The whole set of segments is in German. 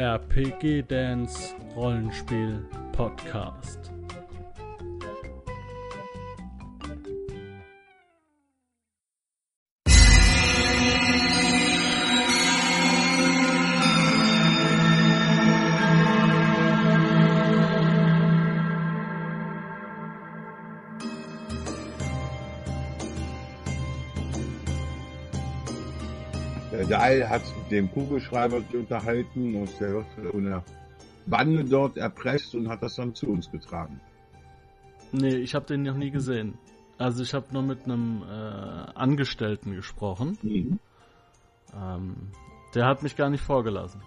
RPG Dance Rollenspiel Podcast. Der Dahl hat dem Kugelschreiber unterhalten und der wird von einer Bande dort erpresst und hat das dann zu uns getragen. Nee, ich habe den noch nie gesehen. Also ich habe nur mit einem äh, Angestellten gesprochen. Mhm. Ähm, der hat mich gar nicht vorgelassen.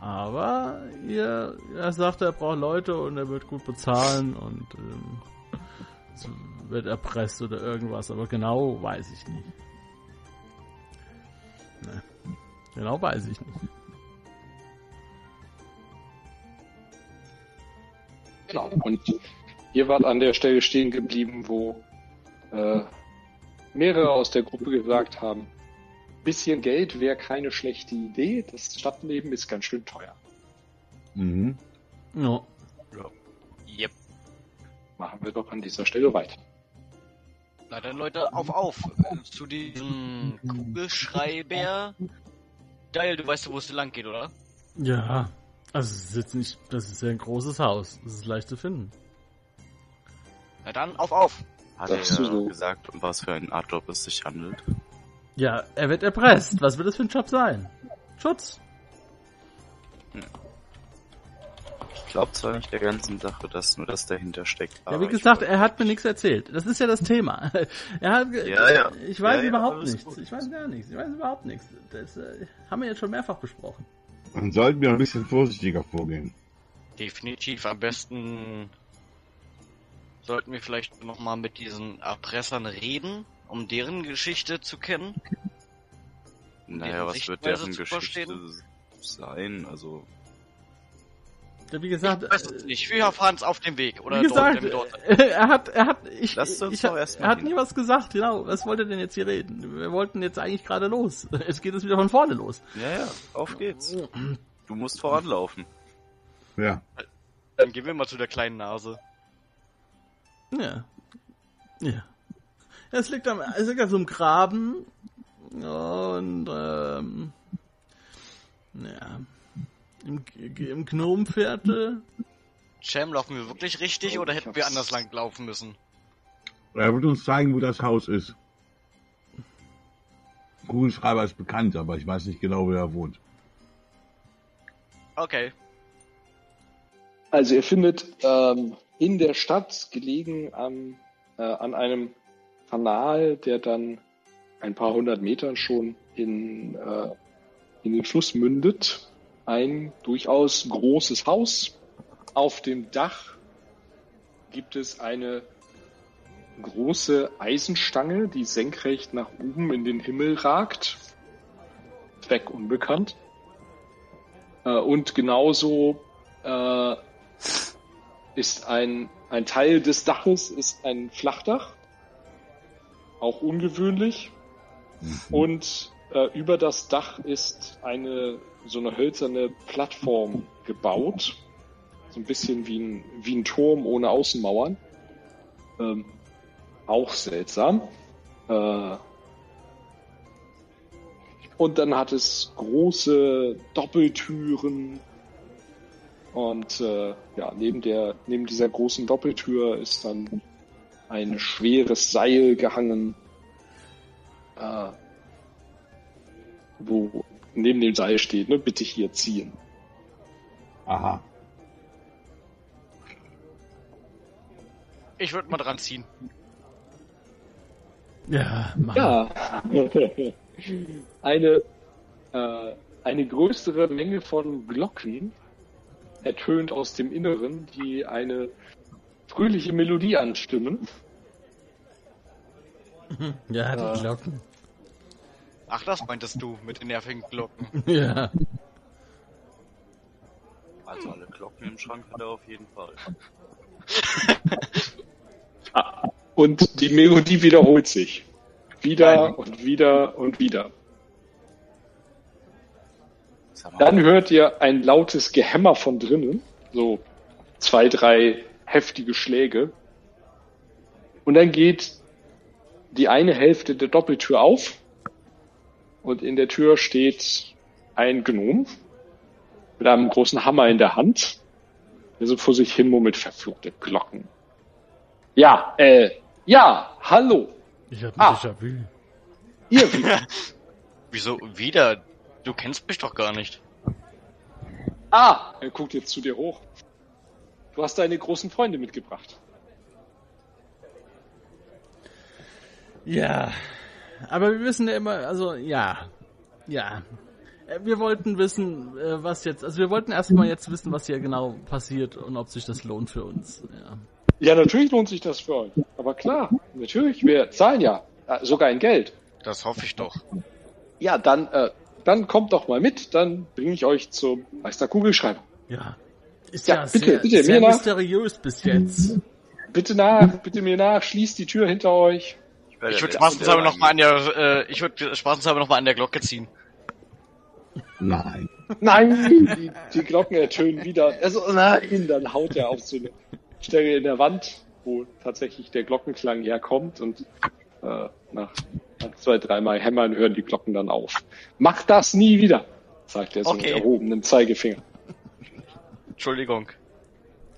Aber ihr, er sagte, er braucht Leute und er wird gut bezahlen und ähm, wird erpresst oder irgendwas. Aber genau weiß ich nicht. Nee. Genau weiß ich nicht. Genau. Und ihr wart an der Stelle stehen geblieben, wo äh, mehrere aus der Gruppe gesagt haben, bisschen Geld wäre keine schlechte Idee. Das Stadtleben ist ganz schön teuer. Mhm. Ja. Yep. Machen wir doch an dieser Stelle weiter. Na dann Leute, auf, auf. Äh, Zu diesem Kugelschreiber. Geil, du weißt, wo es lang geht, oder? Ja. Also es ist jetzt nicht, das ist ja ein großes Haus. Das ist leicht zu finden. Na dann, auf, auf. Hat Sagst er du so? gesagt, um was für einen Art Job es sich handelt? Ja, er wird erpresst. Was wird das für ein Job sein? Schutz. Ich glaube zwar nicht der ganzen Sache, dass nur das dahinter steckt. Ja, aber wie ich gesagt, er hat mir nichts erzählt. Das ist ja das Thema. Er hat, Ja, ja. Ich weiß Ja, ja, überhaupt nichts. gut. Ich weiß gar nichts. Ich weiß überhaupt nichts. Das äh, haben wir jetzt schon mehrfach besprochen. Dann sollten wir ein bisschen vorsichtiger vorgehen. Definitiv. Am besten sollten wir vielleicht nochmal mit diesen Erpressern reden, um deren Geschichte zu kennen. Naja, deren was wird deren Geschichte verstehen? sein? Also, Ja, Wie gesagt, Ich weiß es nicht. Wir fahren es auf dem Weg. Oder wie gesagt, dort, dort. er hat, er hat, ich, Lasst uns ich, doch erst mal er hat hin. nie was gesagt. Genau. Was wollte denn jetzt hier reden? Wir wollten jetzt eigentlich gerade los. Jetzt geht es wieder von vorne los. ja, ja, auf geht's. Du musst voranlaufen. Ja. Dann gehen wir mal zu der kleinen Nase. Ja. Ja. Es liegt am, es liegt auf so einem Graben und ähm, ja, im, im Gnomviertel. Cham, laufen wir wirklich richtig Oh, oder hätten wir anders lang laufen müssen? Er wird uns zeigen, wo das Haus ist. Kugelschreiber ist bekannt, aber ich weiß nicht genau, wo er wohnt. Okay. Also ihr findet ähm, in der Stadt, gelegen am, äh, an einem Kanal, der dann ein paar hundert Metern schon in, äh, in den Fluss mündet, ein durchaus großes Haus. Auf dem Dach gibt es eine große Eisenstange, die senkrecht nach oben in den Himmel ragt. Zweck unbekannt. Äh, und genauso äh, ist ein, ein Teil des Daches ist ein Flachdach. Auch ungewöhnlich. Und äh, über das Dach ist eine so eine hölzerne Plattform gebaut. So ein bisschen wie ein, wie ein Turm ohne Außenmauern. Ähm, auch seltsam. Äh, und dann hat es große Doppeltüren. Und äh, ja, neben der, neben dieser großen Doppeltür ist dann ein schweres Seil gehangen, äh, wo neben dem Seil steht, ne, bitte hier ziehen. Aha. Ich würde mal dran ziehen. Ja, Mann. Ja, eine, äh, eine größere Menge von Glocken ertönt aus dem Inneren, die eine fröhliche Melodie anstimmen. Ja, die Äh. Glocken. Ach, das meintest du mit den nervigen Glocken. Ja. Also alle Glocken im Schrank hat er auf jeden Fall. Und die Melodie wiederholt sich. Wieder Nein. und wieder und wieder. Dann hört ihr ein lautes Gehämmer von drinnen. So zwei, drei heftige Schläge. Und dann geht die eine Hälfte der Doppeltür auf. Und in der Tür steht ein Gnom mit einem großen Hammer in der Hand, der so vor sich hin murmelt, verfluchte Glocken. Ja, äh, ja, hallo, Ich hab ein Ah. Déjà-vu. ihr wieder. Wieso wieder? Du kennst mich doch gar nicht. ah, er guckt jetzt zu dir hoch. Du hast deine großen Freunde mitgebracht. Ja, aber wir wissen ja immer, also ja, ja. Äh, Wir wollten wissen, äh, was jetzt, also wir wollten erstmal jetzt wissen, was hier genau passiert und ob sich das lohnt für uns. Ja. Ja, natürlich lohnt sich das für euch. Aber klar, natürlich, wir zahlen ja äh, sogar in Geld. Das hoffe ich doch. Ja, dann, äh, dann kommt doch mal mit, dann bringe ich euch zum Meister Kugelschreiber. ja. Ist Ja, ja, bitte, sehr, bitte, sehr mir nach. mysteriös bis jetzt. Bitte nach, bitte mir nach, schließt die Tür hinter euch. Ich würde spaßenshalber Letzte, noch mal an der, äh, ich würde spaßenshalber noch mal an der Glocke ziehen. Nein. Nein, die, die Glocken ertönen wieder. Also nein, dann haut er auf so eine Stelle in der Wand, wo tatsächlich der Glockenklang herkommt und äh, nach, nach zwei, dreimal Hämmern hören die Glocken dann auf. Macht das nie wieder, sagt er so Okay. mit erhobenem Zeigefinger. Entschuldigung.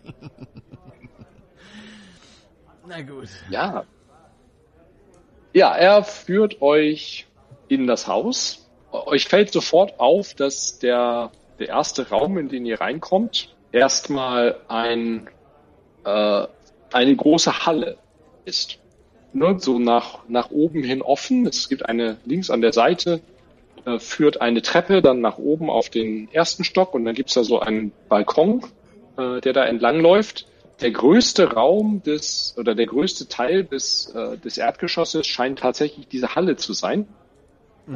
Na gut. Ja. Ja, er führt euch in das Haus. Euch fällt sofort auf, dass der, der erste Raum, in den ihr reinkommt, erstmal ein, äh, eine große Halle ist. Ne, so nach, nach oben hin offen. Es gibt eine links an der Seite, äh, führt eine Treppe dann nach oben auf den ersten Stock und dann gibt's da so einen Balkon, äh, der da entlang läuft der größte Raum des oder der größte Teil des, äh, des Erdgeschosses scheint tatsächlich diese Halle zu sein.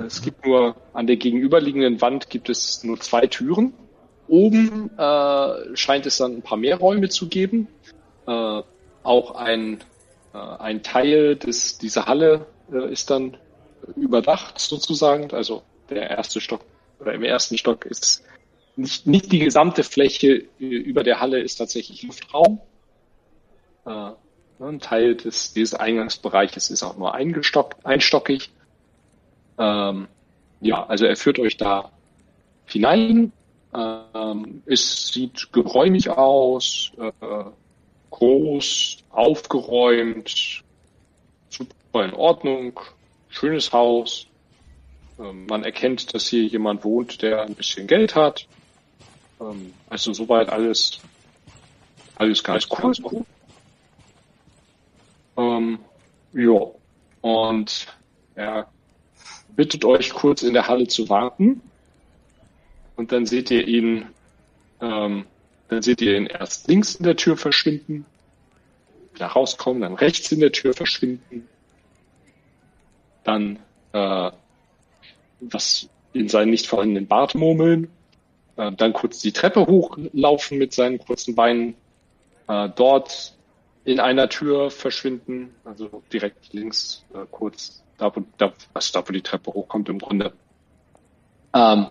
Es gibt nur an der gegenüberliegenden Wand gibt es nur zwei Türen. Oben äh, scheint es dann ein paar mehr Räume zu geben. Äh, auch ein, äh, ein Teil des dieser Halle äh, ist dann überdacht sozusagen. Also der erste Stock oder im ersten Stock ist nicht, nicht die gesamte Fläche über der Halle ist tatsächlich Luftraum. Äh, ne, ein Teil des, dieses Eingangsbereiches ist auch nur einstockig. Ähm, ja, also er führt euch da hinein. Ähm, es sieht geräumig aus, äh, groß, aufgeräumt, super in Ordnung, schönes Haus. Ähm, man erkennt, dass hier jemand wohnt, der ein bisschen Geld hat. Ähm, also soweit alles, alles ganz cool. Ähm, ja, und er bittet euch kurz in der Halle zu warten. Und dann seht ihr ihn, ähm, dann seht ihr ihn erst links in der Tür verschwinden, wieder rauskommen, dann rechts in der Tür verschwinden, dann äh, was in seinen nicht vorhandenen Bart murmeln, äh, dann kurz die Treppe hochlaufen mit seinen kurzen Beinen, äh, dort in einer Tür verschwinden, also direkt links äh, kurz da wo, da, also da, wo die Treppe hochkommt im Grunde. Ähm,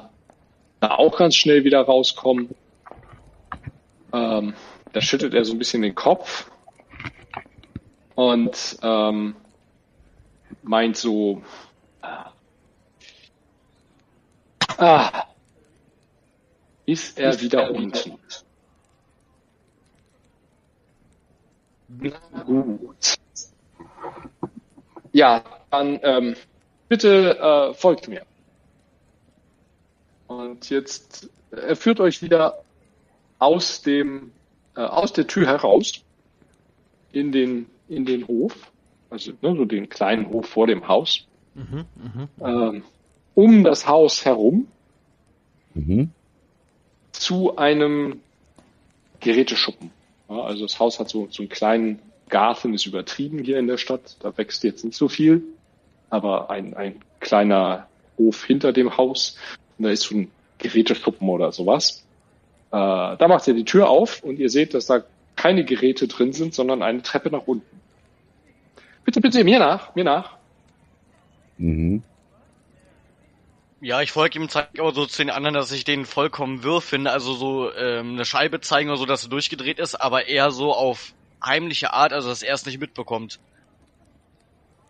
da auch ganz schnell wieder rauskommen. Ähm, da schüttelt er so ein bisschen den Kopf und ähm, meint so, ah, ist er wieder unten. Na gut. Ja, dann ähm, bitte äh, folgt mir. Und jetzt er führt euch wieder aus dem äh, aus der Tür heraus in den in den Hof, also ne, so den kleinen Hof vor dem Haus, Mhm, mhm. ähm, um das Haus herum Mhm. zu einem Geräteschuppen. Ja, also das Haus hat so, so einen kleinen Garten, ist übertrieben hier in der Stadt. Da wächst jetzt nicht so viel, aber ein, ein kleiner Hof hinter dem Haus. Und da ist so ein Geräteschuppen oder sowas. Äh, da macht ihr die Tür auf und ihr seht, dass da keine Geräte drin sind, sondern eine Treppe nach unten. Bitte, bitte, mir nach, mir nach. Mhm. Ja, ich folge ihm, zeige aber so zu den anderen, dass ich den vollkommen wirr finde. Also so ähm, eine Scheibe zeigen oder so, dass er durchgedreht ist, aber eher so auf heimliche Art, also dass er es nicht mitbekommt.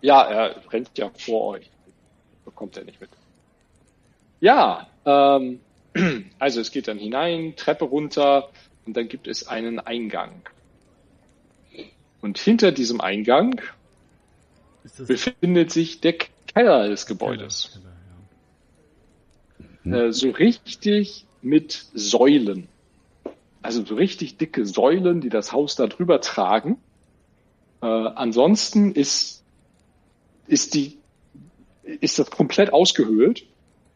Ja, er rennt ja vor euch. Bekommt er nicht mit. Ja, ähm, also es geht dann hinein, Treppe runter und dann gibt es einen Eingang. Und hinter diesem Eingang Ist das befindet sich der Keller des Gebäudes. Keller, Äh, so richtig mit Säulen. Also so richtig dicke Säulen, die das Haus da drüber tragen. Äh, ansonsten ist, ist die, ist das komplett ausgehöhlt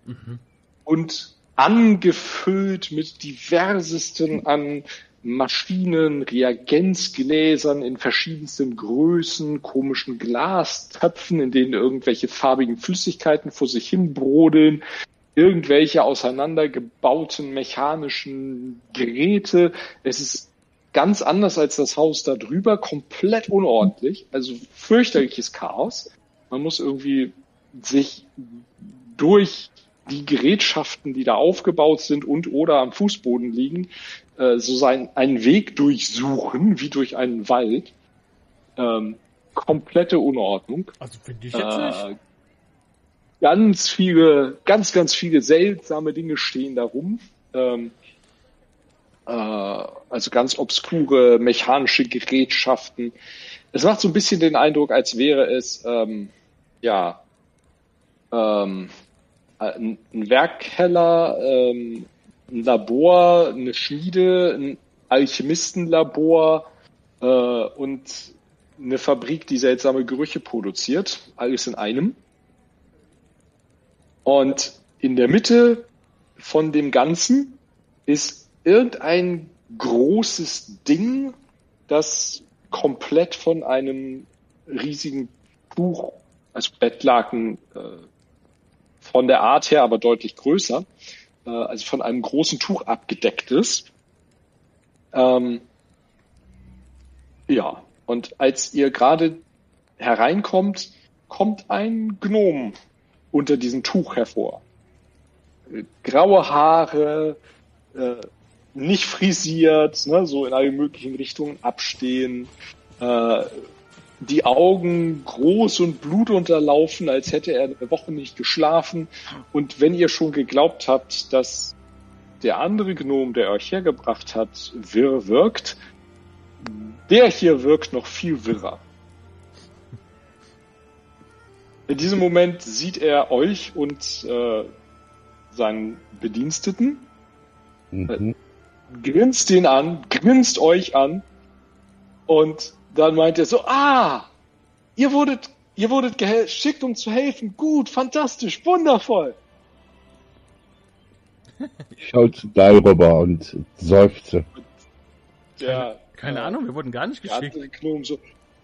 Mhm. und angefüllt mit diversesten an Maschinen, Reagenzgläsern in verschiedensten Größen, komischen Glastöpfen, in denen irgendwelche farbigen Flüssigkeiten vor sich hin brodeln, irgendwelche auseinandergebauten mechanischen Geräte. Es ist ganz anders als das Haus da drüber, komplett unordentlich, also fürchterliches Chaos. Man muss irgendwie sich durch die Gerätschaften, die da aufgebaut sind und oder am Fußboden liegen, äh, so sein, einen Weg durchsuchen, wie durch einen Wald. Ähm, komplette Unordnung. Also finde ich jetzt nicht. Ganz viele, ganz, ganz viele seltsame Dinge stehen da rum. Ähm, äh, also ganz obskure mechanische Gerätschaften. Es macht so ein bisschen den Eindruck, als wäre es ähm, ja ähm, ein ein Werkkeller, ähm, ein Labor, eine Schmiede, ein Alchemistenlabor äh, und eine Fabrik, die seltsame Gerüche produziert. Alles in einem. Und in der Mitte von dem Ganzen ist irgendein großes Ding, das komplett von einem riesigen Tuch, also Bettlaken, äh, von der Art her aber deutlich größer, äh, also von einem großen Tuch abgedeckt ist. Ähm, ja, und als ihr gerade hereinkommt, kommt ein Gnom unter diesem Tuch hervor. Graue Haare, äh, nicht frisiert, ne, so in alle möglichen Richtungen abstehen, äh, die Augen groß und blutunterlaufen, als hätte er eine Woche nicht geschlafen. Und wenn ihr schon geglaubt habt, dass der andere Gnom, der euch hergebracht hat, wirr wirkt, der hier wirkt noch viel wirrer. In diesem Moment sieht er euch und äh, seinen Bediensteten, Mhm. grinst den an, grinst euch an und dann meint er so, ah, ihr wurdet, ihr wurdet geschickt, um zu helfen. Gut, fantastisch, wundervoll. Ich schaue zu Dalrüber und seufze. Der, Keine äh, Ahnung, wir wurden gar nicht geschickt. so,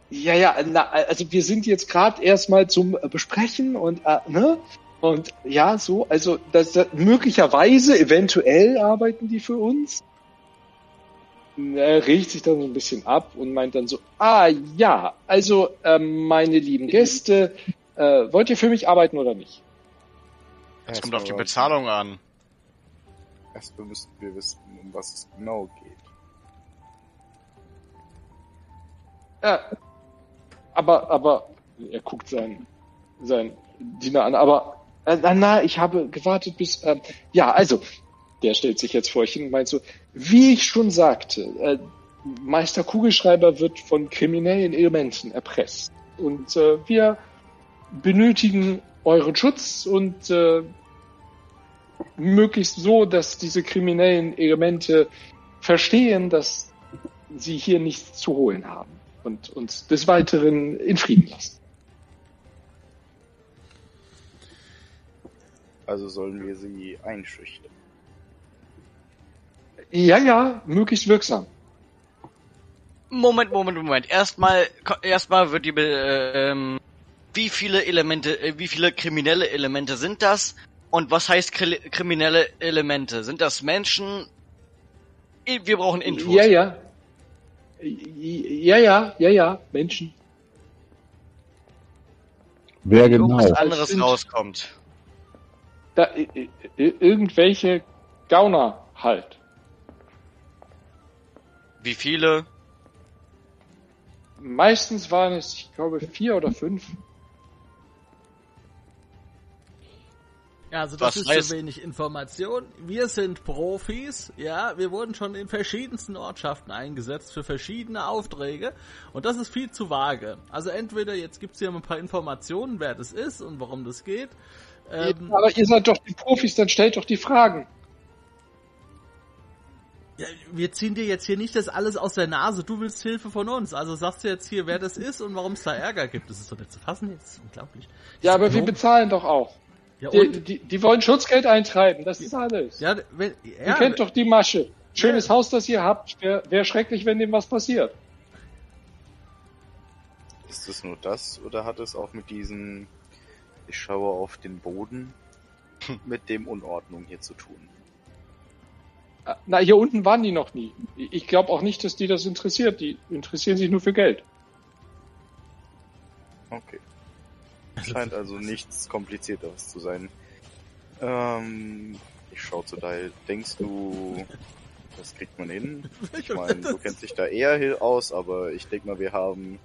ja, ja, na, also wir sind jetzt gerade erstmal zum äh, Besprechen und, äh, ne? Und ja, so, also das, das, möglicherweise, eventuell arbeiten die für uns. Er regt sich dann so ein bisschen ab und meint dann so, ah ja, also ähm, meine lieben Gäste, äh, wollt ihr für mich arbeiten oder nicht? Es kommt auf die Bezahlung an. Erstmal müssten wir wissen, um was es genau geht. Ja, aber, aber, er guckt seinen, seinen Diener an, aber, äh, na, na, ich habe gewartet bis, ähm, ja, also, der stellt sich jetzt vor euch hin und meint so, wie ich schon sagte, äh, Meister Kugelschreiber wird von kriminellen Elementen erpresst. Und äh, wir benötigen euren Schutz und äh, möglichst so, dass diese kriminellen Elemente verstehen, dass sie hier nichts zu holen haben und uns des Weiteren in Frieden lassen. Also sollen wir sie einschüchtern. Ja, ja, möglichst wirksam. Moment, Moment, Moment. Erstmal, erstmal wird die, äh, ähm, wie viele Elemente, äh, wie viele kriminelle Elemente sind das? Und was heißt kri kriminelle Elemente? Sind das Menschen? Wir brauchen Infos. Ja, ja. Ja, ja, ja, ja, Menschen. Wer genau? anderes sind- rauskommt. Da, irgendwelche Gauner halt. Wie viele? Meistens waren es, ich glaube, vier oder fünf. Ja, also das Was ist heißt- zu wenig Information. Wir sind Profis, ja, wir wurden schon in verschiedensten Ortschaften eingesetzt für verschiedene Aufträge und das ist viel zu vage. Also entweder jetzt gibt's hier ein paar Informationen, wer das ist und warum das geht. Ähm, Aber ihr seid doch die Profis, dann stellt doch die Fragen. ja, wir ziehen dir jetzt hier nicht das alles aus der Nase, du willst Hilfe von uns. Also sagst du jetzt hier, wer das ist und warum es da Ärger gibt. Das ist doch nicht zu fassen, das ist unglaublich. Ja, aber wir bezahlen doch auch. Ja, Die, und? die, die wollen Schutzgeld eintreiben, das ist alles. Ja, wenn, Ihr ja, kennt doch die Masche. Schönes Haus, das ihr habt. Wäre wär schrecklich, wenn dem was passiert. Ist es nur das oder hat es auch mit diesen, ich schaue auf den Boden, mit dem Unordnung hier zu tun? Na, hier unten waren die noch nie. Ich glaube auch nicht, dass die das interessiert. Die interessieren sich nur für Geld. Okay. Scheint also nichts Komplizierteres zu sein. Ähm, ich schau zu Dial. Denkst du, das kriegt man hin? Ich meine, du kennst dich da eher aus, aber ich denke mal, wir haben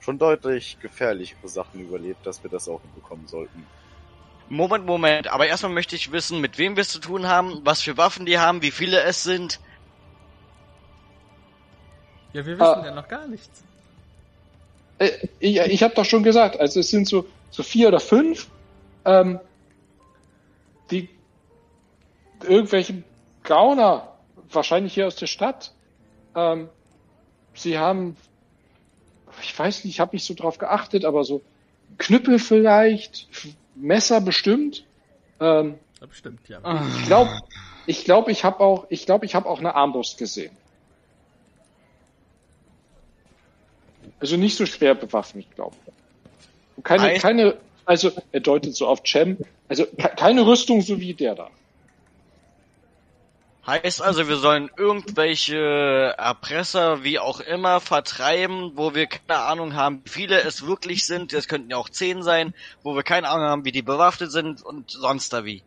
schon deutlich gefährlichere Sachen überlebt, dass wir das auch hinbekommen sollten. Moment, Moment. Aber erstmal möchte ich wissen, mit wem wir es zu tun haben, was für Waffen die haben, wie viele es sind. ja, wir wissen Ah. ja noch gar nichts. Äh, ich ich habe doch schon gesagt, also es sind so, so vier oder fünf, ähm, die irgendwelche Gauner, wahrscheinlich hier aus der Stadt, ähm, sie haben, ich weiß nicht, ich habe nicht so drauf geachtet, aber so Knüppel vielleicht, Messer bestimmt. Ähm, bestimmt, ja. ich glaube, ich glaube, ich habe auch, ich glaube, ich habe auch eine Armbrust gesehen. Also nicht so schwer bewaffnet, glaube ich. Keine, Heißt- keine, also er deutet so auf Cem, also ke- keine Rüstung so wie der da. Heißt also, wir sollen irgendwelche Erpresser, wie auch immer, vertreiben, wo wir keine Ahnung haben, wie viele es wirklich sind. Das könnten ja auch zehn sein, wo wir keine Ahnung haben, wie die bewaffnet sind und sonst da wie.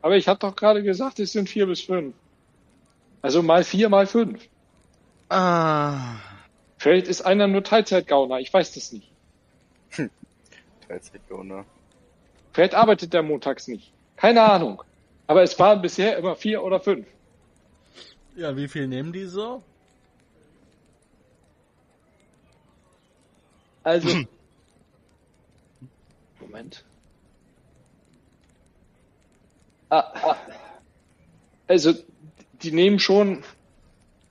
Aber ich hatte doch gerade gesagt, es sind vier bis fünf. Also mal vier, mal fünf. Ah. Vielleicht ist einer nur Teilzeitgauner, ich weiß das nicht. Teilzeitgauner. Vielleicht arbeitet der montags nicht. Keine Ahnung. Aber es waren bisher immer vier oder fünf. Ja, wie viel nehmen die so? Also. Moment. Ah, ah. Also, die nehmen schon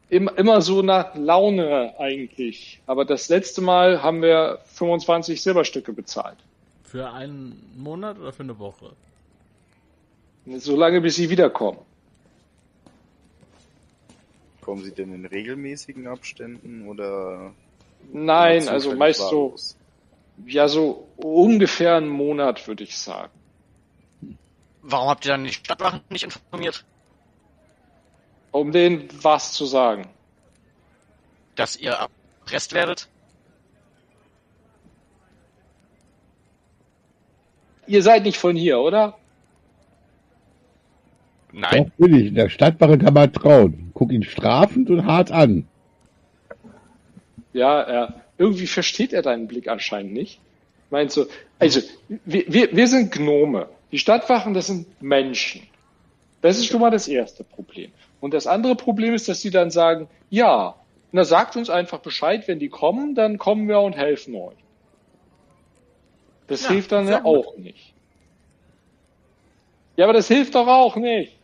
immer, immer so nach Laune eigentlich. Aber das letzte Mal haben wir 25 Silberstücke bezahlt. Für einen Monat oder für eine Woche? So lange, bis sie wiederkommen. Kommen sie denn in regelmäßigen Abständen oder? Nein, also meist so, ja, so ungefähr einen Monat, würde ich sagen. Warum habt ihr dann die Stadtwachen nicht informiert? Um denen was zu sagen. Dass ihr erpresst werdet? Ihr seid nicht von hier, oder? Nein. Doch, bin ich. In der Stadtwache kann man trauen. Guck ihn strafend und hart an. Ja, er, irgendwie versteht er deinen Blick anscheinend nicht. Meint so, also, wir, wir, wir sind Gnome. Die Stadtwachen, das sind Menschen. Das ist schon mal das erste Problem. Und das andere Problem ist, dass sie dann sagen, ja, na sagt uns einfach Bescheid, wenn die kommen, dann kommen wir und helfen euch. Das Ja, hilft dann ja gut. auch nicht. Ja, aber das hilft doch auch nicht.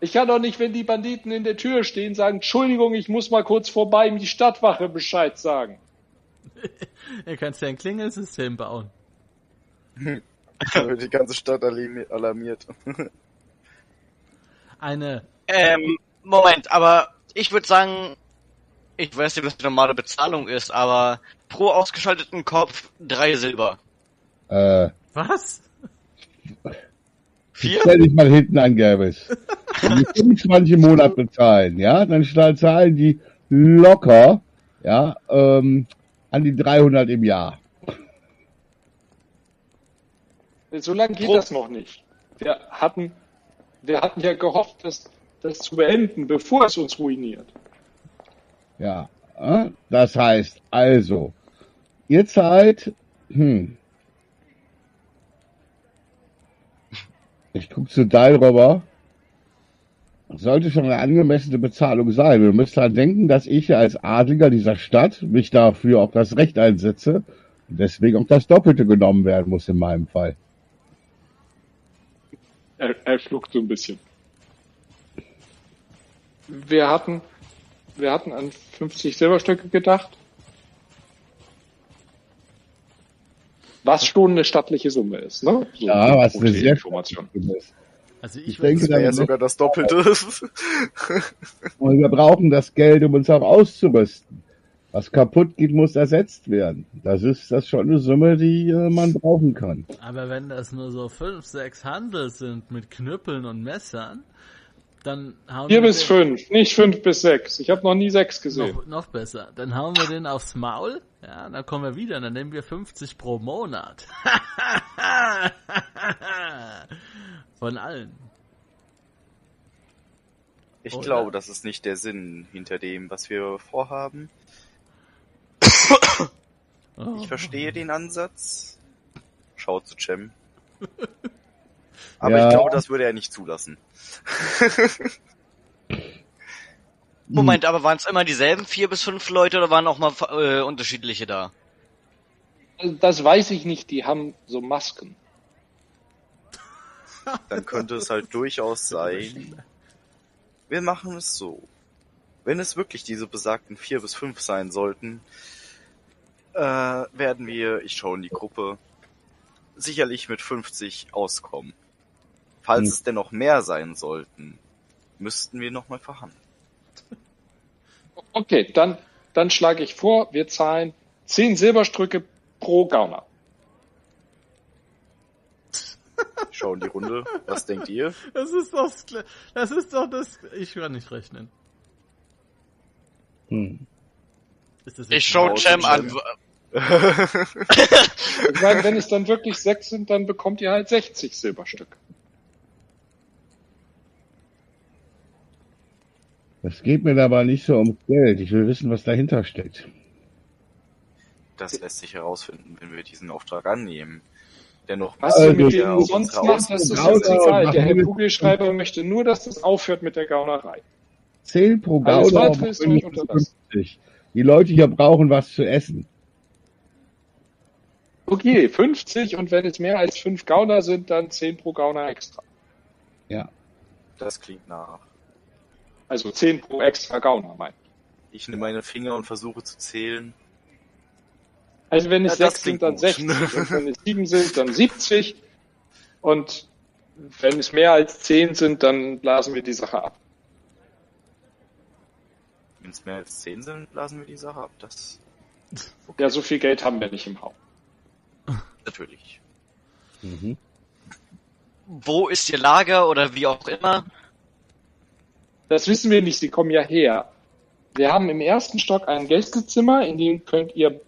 Ich kann doch nicht, wenn die Banditen in der Tür stehen, sagen, Entschuldigung, ich muss mal kurz vorbei, ihm die Stadtwache Bescheid sagen. Ihr könnt ja ein Klingelsystem bauen. Da wird die ganze Stadt alarmi- alarmiert. Eine, Ähm, Moment, aber ich würde sagen, ich weiß nicht, was die normale Bezahlung ist, aber pro ausgeschalteten Kopf drei Silber. Äh, was? Vier? stell dich mal hinten an. Wenn die 25 im Monat bezahlen, ja, dann zahlen die locker, ja, ähm, an die 300 im Jahr. So lange geht Pro- das noch nicht. Wir hatten, wir hatten ja gehofft, das, das zu beenden, bevor es uns ruiniert. Ja, äh, das heißt also, ihr zahlt, hm, ich guck zu Dial rüber, sollte schon eine angemessene Bezahlung sein. Du müsst halt denken, dass ich als Adliger dieser Stadt mich dafür auch das Recht einsetze und deswegen auch das Doppelte genommen werden muss in meinem Fall. Er, er schluckt so ein bisschen. Wir hatten, wir hatten an 50 Silberstücke gedacht. Was schon eine stattliche Summe ist, ne? So Ja, was eine gute sehr Information. ist. Also ich, Ich denke, Das wäre ja sogar das Doppelte. Und wir brauchen das Geld, um uns auch auszurüsten. Was kaputt geht, muss ersetzt werden. Das ist das schon eine Summe, die äh, man brauchen kann. Aber wenn das nur so fünf, sechs Handel sind mit Knüppeln und Messern, dann hauen Vier wir bis den- fünf, nicht fünf bis sechs. Ich habe noch nie sechs gesehen. Noch, noch besser. Dann hauen wir den aufs Maul. Ja, dann kommen wir wieder. Dann nehmen wir 50 pro Monat. Von allen. Ich Oder? glaube, das ist nicht der Sinn hinter dem, was wir vorhaben. Oh. Ich verstehe den Ansatz. Schau zu Cem. Aber Ja. ich glaube, das würde er nicht zulassen. Moment, aber waren es immer dieselben vier bis fünf Leute oder waren auch mal äh, unterschiedliche da? Das weiß ich nicht, die haben so Masken. Dann könnte es halt durchaus sein. Wir machen es so. Wenn es wirklich diese besagten vier bis fünf sein sollten, äh, werden wir, ich schaue in die Gruppe, sicherlich mit 50 auskommen. Falls Hm. es dennoch mehr sein sollten, müssten wir nochmal verhandeln. Okay, dann, dann schlage ich vor, wir zahlen zehn Silberstücke pro Gauner. Ich schaue in die Runde. Was denkt ihr? Das ist doch, das ist doch das, ich kann nicht rechnen. Hm. Ist das Ich schau Cem an. Ich meine, wenn es dann wirklich sechs sind, dann bekommt ihr halt 60 Silberstücke. Das geht mir aber nicht so ums Geld. Ich will wissen, was dahinter steckt. Das lässt sich herausfinden, wenn wir diesen Auftrag annehmen. Dennoch Was Also, ihr mit wir denen sonst macht, das ist jetzt egal. und Der Herr machen- Kugelschreiber möchte nur, dass das aufhört mit der Gaunerei. Zehn pro Gauner weitere ist euch unterlassen. 50. Die Leute hier brauchen was zu essen. Okay, 50 und wenn es mehr als fünf Gauner sind, dann 10 pro Gauner extra. Ja. Das klingt nach. Also 10 pro extra Gauner, mein. Ich nehme meine Finger und versuche zu zählen. Also wenn es Ja, das sechs klingt sind, dann gut. 60 und wenn es sieben sind, dann 70 und wenn es mehr als 10 sind, dann blasen wir die Sache ab. Wenn es mehr als 10 sind, blasen wir die Sache ab. Das Ja, so viel Geld haben wir nicht im Haus. Natürlich. Mhm. Wo ist ihr Lager oder wie auch immer? Das wissen wir nicht, sie kommen ja her. Wir haben im ersten Stock ein Gästezimmer, in dem könnt ihr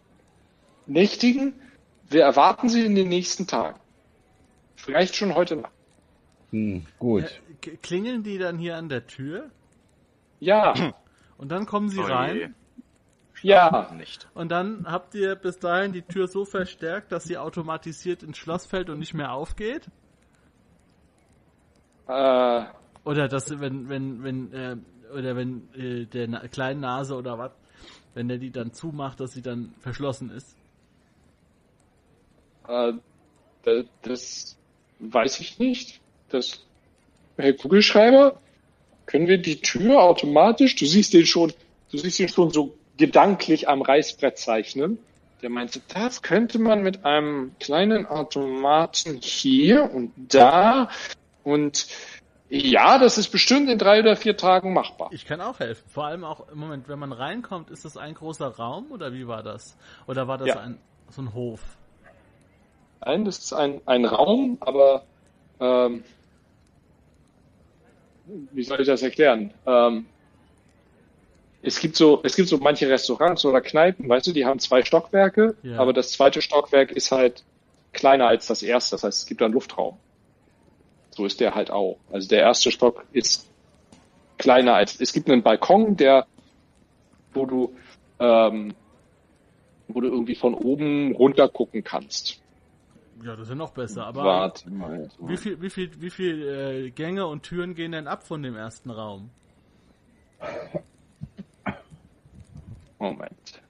nächtigen. Wir erwarten sie in den nächsten Tagen. Vielleicht schon heute Nacht. Hm, gut. Ja, klingeln die dann hier an der Tür Ja, und dann kommen sie Oh rein ja. Nicht. und dann habt ihr bis dahin die Tür so verstärkt, dass sie automatisiert ins Schloss fällt und nicht mehr aufgeht? Äh, Oder dass wenn wenn wenn äh, oder wenn äh, der Na kleinen Nase oder was, wenn der die dann zumacht, dass sie dann verschlossen ist? äh, da- das weiß ich nicht. Das, Herr Kugelschreiber, können wir die Tür automatisch, du siehst den schon, du siehst ihn schon so gedanklich am Reißbrett zeichnen. Der meinte, das könnte man mit einem kleinen Automaten hier und da und ja, das ist bestimmt in drei oder vier Tagen machbar. Ich kann auch helfen. Vor allem auch im Moment, wenn man reinkommt, ist das ein großer Raum oder wie war das? Oder war das Ja. ein so ein Hof? Nein, das ist ein, ein Raum, aber ähm, wie soll ich das erklären? Ähm, es gibt so, es gibt so manche Restaurants oder Kneipen, weißt du, die haben zwei Stockwerke, Ja. aber das zweite Stockwerk ist halt kleiner als das erste, das heißt, es gibt da einen Luftraum. So ist der halt auch. Also der erste Stock ist kleiner als, es gibt einen Balkon, der, wo du, ähm, wo du irgendwie von oben runter gucken kannst. Ja, das ist ja noch besser, aber Warte mal. wie viel, wie viel, wie viel äh, Gänge und Türen gehen denn ab von dem ersten Raum? Moment.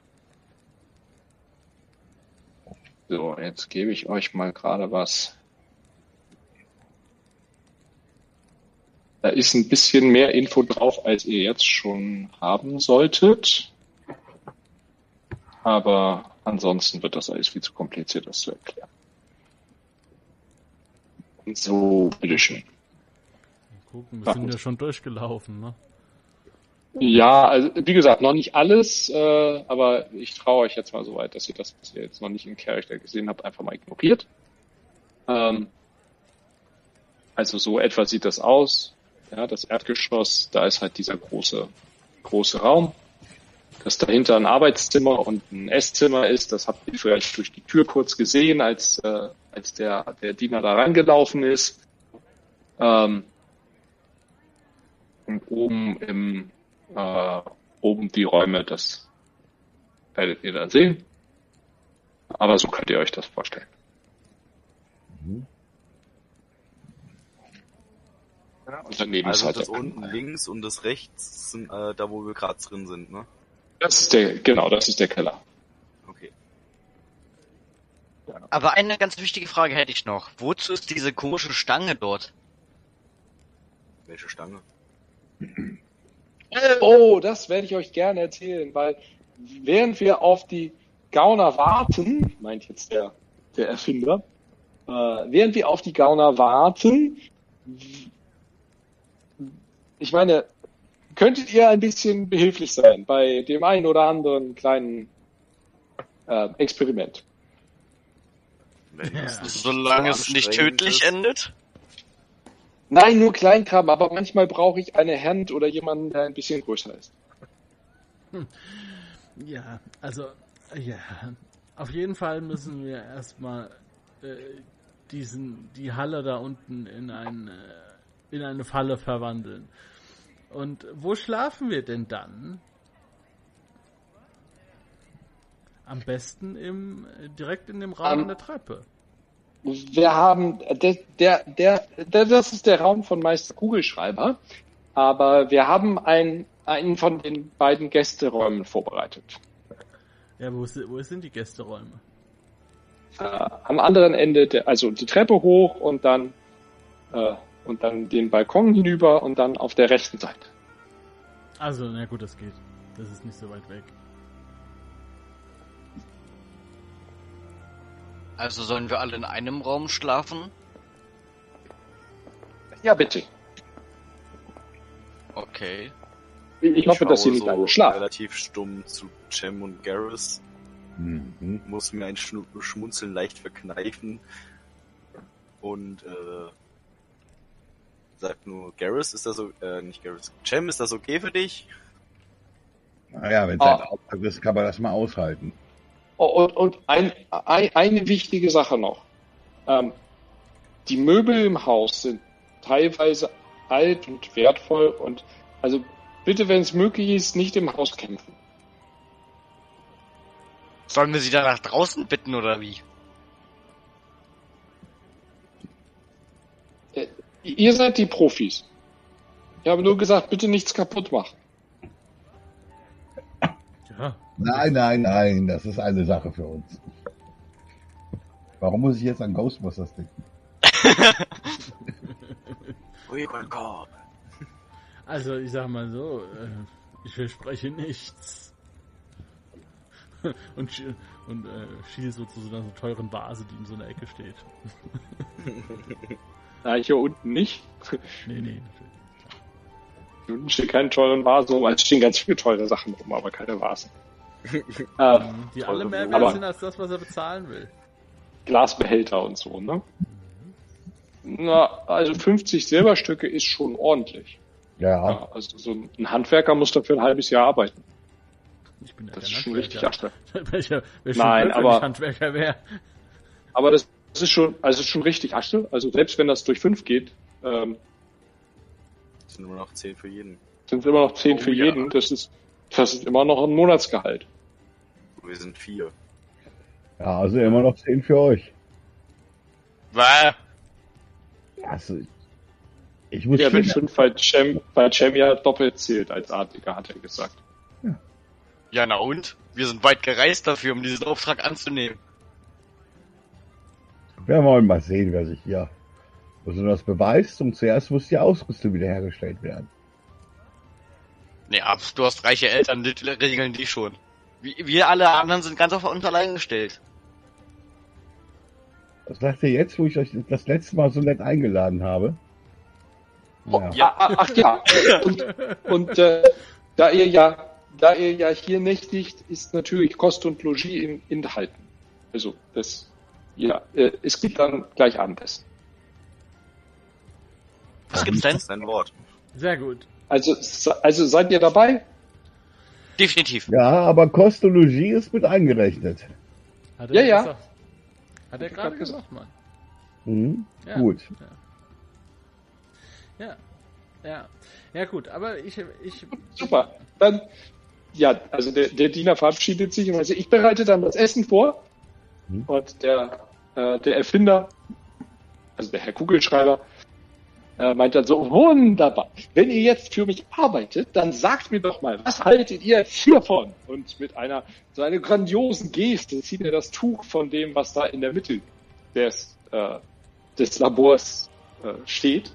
So, jetzt gebe ich euch mal gerade was. Da ist ein bisschen mehr Info drauf, als ihr jetzt schon haben solltet. Aber ansonsten wird das alles viel zu kompliziert, das zu erklären. So, bitteschön. Gucken, wir sind ja schon durchgelaufen, ne? Ja, also wie gesagt, noch nicht alles, äh, aber ich traue euch jetzt mal so weit, dass ihr das, was ihr jetzt noch nicht im Charakter gesehen habt, einfach mal ignoriert. Ähm, also so etwa sieht das aus. Ja, das Erdgeschoss, da ist halt dieser große, große Raum. Dass dahinter ein Arbeitszimmer und ein Esszimmer ist, das habt ihr vielleicht durch die Tür kurz gesehen, als, äh, als der, der Diener da reingelaufen ist. Ähm, und oben im, äh, oben die Räume, das werdet ihr dann sehen. Aber so könnt ihr euch das vorstellen. Ja, und daneben ist Also halt das unten links und das rechts sind äh, da, wo wir gerade drin sind, ne? Das ist der, genau, das ist der Keller. Okay. Aber eine ganz wichtige Frage hätte ich noch. Wozu ist diese komische Stange dort? Welche Stange? Oh, das werde ich euch gerne erzählen, weil während wir auf die Gauner warten, meint jetzt der, der Erfinder, äh, während wir auf die Gauner warten, ich meine, könntet ihr ein bisschen behilflich sein bei dem einen oder anderen kleinen äh, Experiment? Ja. Solange so es nicht tödlich ist. endet? Nein, nur Kleinkram, aber manchmal brauche ich eine Hand oder jemanden, der ein bisschen größer ist. Ja, also, ja. Auf jeden Fall müssen wir erstmal äh, diesen, die Halle da unten in, ein, äh, in eine Falle verwandeln. Und wo schlafen wir denn dann? Am besten im, direkt in dem Raum an der Treppe. Wir haben, der, der, der, das ist der Raum von Meister Kugelschreiber, aber wir haben ein, einen von den beiden Gästeräumen vorbereitet. Ja, wo, wo sind die Gästeräume? Äh, am anderen Ende, der, also die Treppe hoch und dann, äh, und dann den Balkon hinüber und dann auf der rechten Seite. Also, na gut, das geht. Das ist nicht so weit weg. Also sollen wir alle in einem Raum schlafen? Ja, bitte. Okay. Ich, hoffe, dass Sie nicht so alle schlafen. relativ stumm zu Cem und Garrus. Mhm. Muss mir ein Schmunzeln leicht verkneifen. Und äh, sagt nur, Garrus, ist das so, äh, nicht Garrus, Cem, ist das okay für dich? Naja, wenn es Ah. ein Auftrag ist, kann man das mal aushalten. Und und ein, ein, eine wichtige Sache noch. Ähm, die Möbel im Haus sind teilweise alt und wertvoll und also bitte, wenn es möglich ist, nicht im Haus kämpfen. Sollen wir sie dann nach draußen bitten oder wie? Äh, ihr seid die Profis. Ich habe nur gesagt, bitte nichts kaputt machen. Ja, Nein, nein, nein, das ist eine Sache für uns. Warum muss ich jetzt an Ghostbusters denken? Also ich sag mal so, äh, ich verspreche nichts. und und äh, schiel so zu so einer so teuren Vase, die in so einer Ecke steht. Ja, hier unten nicht. Nee, nee, natürlich. Hier unten steht keine teuren Vasen rum. Also es stehen ganz viele teure Sachen rum, aber keine Vasen. ähm, Die Teure alle mehr wert Aber- sind als das, was er bezahlen will. Glasbehälter und so, ne? Na, also 50 Silberstücke ist schon ordentlich. Ja, Ja, also so ein Handwerker muss dafür ein halbes Jahr arbeiten. Ich bin ja Das ist schon richtig. Asche. Welcher, wer schon Nein, wenn aber- Handwerker wäre. Aber das, das ist schon, also ist schon richtig Asche. Also selbst wenn das durch fünf geht, ähm, Das sind nur noch 10 für jeden. sind es immer noch 10 Oh, für ja. jeden. Das ist, das ist immer noch ein Monatsgehalt. Wir sind vier. Ja, also immer noch 10 für euch. Bäh. Also, ich muss Ja, wenn schon, fünf bei Cem, bei Cem ja doppelt zählt als Adliger, hat er gesagt. Ja, na und? Wir sind weit gereist dafür, um diesen Auftrag anzunehmen. wir wollen mal sehen, wer sich hier besonders beweist. Und zuerst muss die Ausrüstung wiederhergestellt werden. Ja, du hast reiche Eltern, die regeln die schon. Wir, wir alle anderen sind ganz auf uns allein gestellt. Das sagt ihr jetzt, wo ich euch das letzte Mal so nett eingeladen habe. Ja. Ja, ach, ach ja. Und, und äh, da ihr ja, da ihr ja hier nächtigt, ist natürlich Kost und Logis in, enthalten. Also das, ja, äh, es gibt dann gleich Abendessen. Was gibt's denn? Das ist ein Wort. Sehr gut. Also, also seid ihr dabei? Definitiv. ja, aber Kostologie ist mit eingerechnet. Hat Ja, ja. Gesagt. Hat er gerade grad gesagt, Mann. Mhm. Ja. Gut. Ja. Ja. Ja, gut, aber ich, ich, Super. Dann, ja, also der, der Diener verabschiedet sich und also ich bereite dann das Essen vor. Mhm. Und der, äh, der Erfinder, also der Herr Kugelschreiber, äh, meint dann so, wunderbar. Wenn ihr jetzt für mich arbeitet, dann sagt mir doch mal, was haltet ihr hiervon? Und mit einer, so einer grandiosen Geste zieht er das Tuch von dem, was da in der Mitte des, äh, des Labors äh, steht.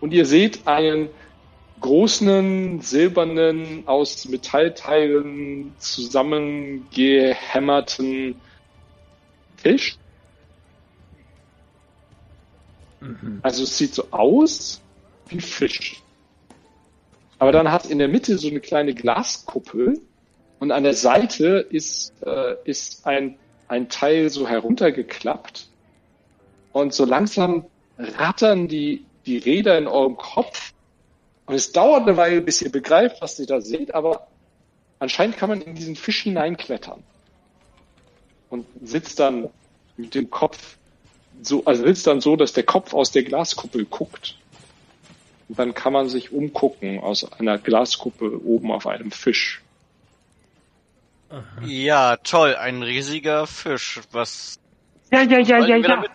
Und ihr seht einen großen, silbernen, aus Metallteilen zusammengehämmerten Tisch. Also es sieht so aus wie Fisch. Aber dann hat in der Mitte so eine kleine Glaskuppel und an der Seite ist, äh, ist ein, ein Teil so heruntergeklappt und so langsam rattern die, die Räder in eurem Kopf und es dauert eine Weile, bis ihr begreift, was ihr da seht, aber anscheinend kann man in diesen Fisch hineinklettern. Und sitzt dann mit dem Kopf so, also sitzt dann so, dass der Kopf aus der Glaskuppel guckt. Und dann kann man sich umgucken aus einer Glaskuppel oben auf einem Fisch. Ja, toll, ein riesiger Fisch. Was Ja, ja, ja, wollen wir damit?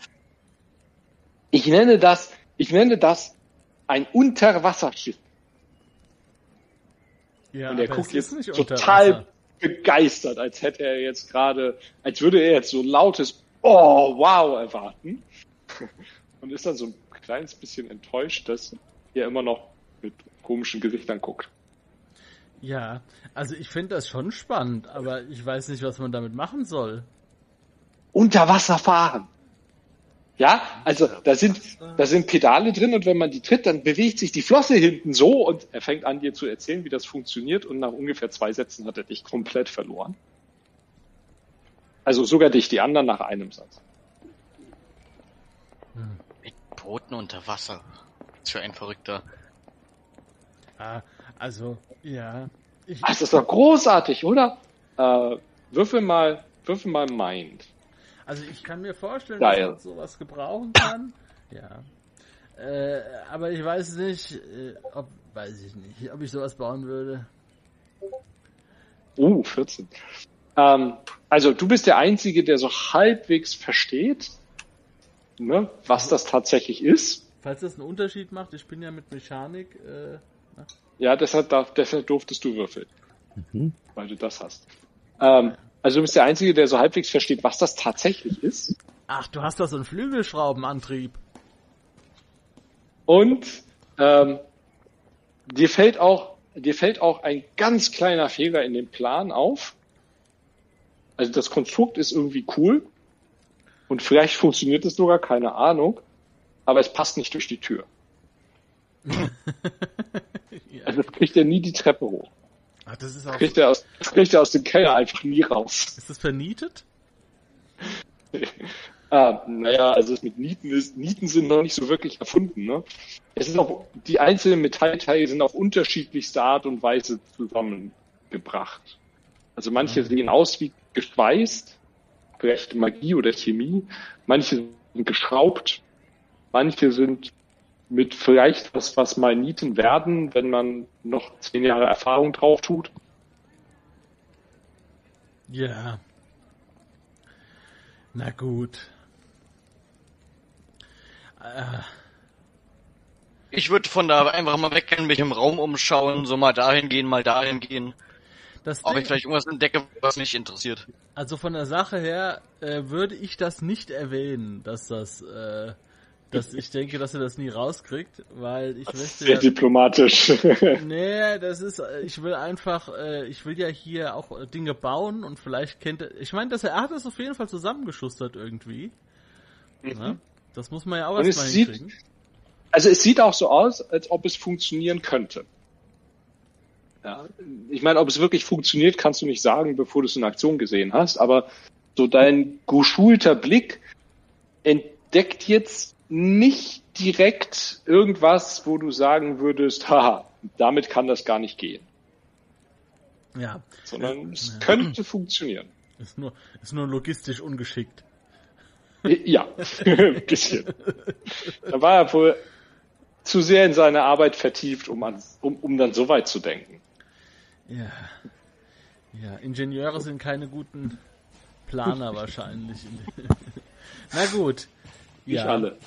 Ich nenne das, ich nenne das ein Unterwasserschiff. ja, Und er guckt jetzt total begeistert, als hätte er jetzt gerade, als würde er jetzt so lautes Oh, wow erwarten. Und ist dann so ein kleines bisschen enttäuscht, dass er immer noch mit komischen Gesichtern guckt. Ja, also ich finde das schon spannend, aber ich weiß nicht, was man damit machen soll. Unter Wasser fahren. Ja, also da sind, da sind Pedale drin und wenn man die tritt, dann bewegt sich die Flosse hinten so und er fängt an dir zu erzählen, wie das funktioniert und nach ungefähr zwei Sätzen hat er dich komplett verloren. Also sogar dich, die anderen nach einem Satz. Mit Booten unter Wasser. Was für ein Verrückter. Ah, also, ja. Ich, Ach, das ist doch großartig, oder? Äh, würfel mal, würfel mal Mind. also ich kann mir vorstellen, Geil. dass man sowas gebrauchen kann. Ja. Äh, aber ich weiß nicht, äh, ob, weiß ich nicht, ob ich sowas bauen würde. Uh, 14. Ähm, also du bist der Einzige, der so halbwegs versteht, ne, was das tatsächlich ist. Falls das einen Unterschied macht, ich bin ja mit Mechanik, äh, Ja, deshalb, darf, deshalb durftest du würfeln, Mhm. weil du das hast. Ähm, also du bist der Einzige, der so halbwegs versteht, was das tatsächlich ist. ach, du hast doch so einen Flügelschraubenantrieb. Und ähm, dir fällt auch dir fällt auch ein ganz kleiner Fehler in dem Plan auf. Also das Konstrukt ist irgendwie cool und vielleicht funktioniert es sogar, keine Ahnung, aber es passt nicht durch die Tür. ja. Also das kriegt er nie die Treppe hoch. Ach, das ist auch, kriegt er aus, das kriegt er aus dem Keller einfach nie raus. ist das vernietet? Ah, naja, also das mit Nieten ist, Nieten sind noch nicht so wirklich erfunden, ne? Es ist auch, die einzelnen Metallteile sind auf unterschiedlichste Art und Weise zusammengebracht. Also manche sehen aus wie geschweißt, vielleicht Magie oder Chemie, manche sind geschraubt, manche sind mit vielleicht was, was mal Nieten werden, wenn man noch zehn Jahre Erfahrung drauf tut. Ja. Na gut. Äh, Ich würde von da einfach mal weggehen, mich im Raum umschauen, so mal dahin gehen, mal dahin gehen. Das Ob Ding, ich vielleicht irgendwas entdecke, was mich interessiert. also von der Sache her äh, würde ich das nicht erwähnen, dass das, äh, dass ich denke, dass er das nie rauskriegt, weil ich möchte Sehr ja, diplomatisch. Nee, das ist, äh, ich will einfach, äh, ich will ja hier auch äh, Dinge bauen und vielleicht kennt er, ich meine, dass er, er hat das auf jeden Fall zusammengeschustert irgendwie. Ne? Das muss man ja auch erstmal es sieht- hinkriegen. Also es sieht auch so aus, als ob es funktionieren könnte. Ja, ich meine, ob es wirklich funktioniert, kannst du nicht sagen, bevor du es in Aktion gesehen hast, aber so dein geschulter Blick entdeckt jetzt nicht direkt irgendwas, wo du sagen würdest, haha, damit kann das gar nicht gehen, Ja, sondern es Ja. könnte funktionieren. ist nur, ist nur logistisch ungeschickt. Ja, ein bisschen. Da war er wohl zu sehr in seine Arbeit vertieft, um, an, um, um dann so weit zu denken. Ja. Ja, Ingenieure sind keine guten Planer wahrscheinlich. Na gut. Nicht ja, alle.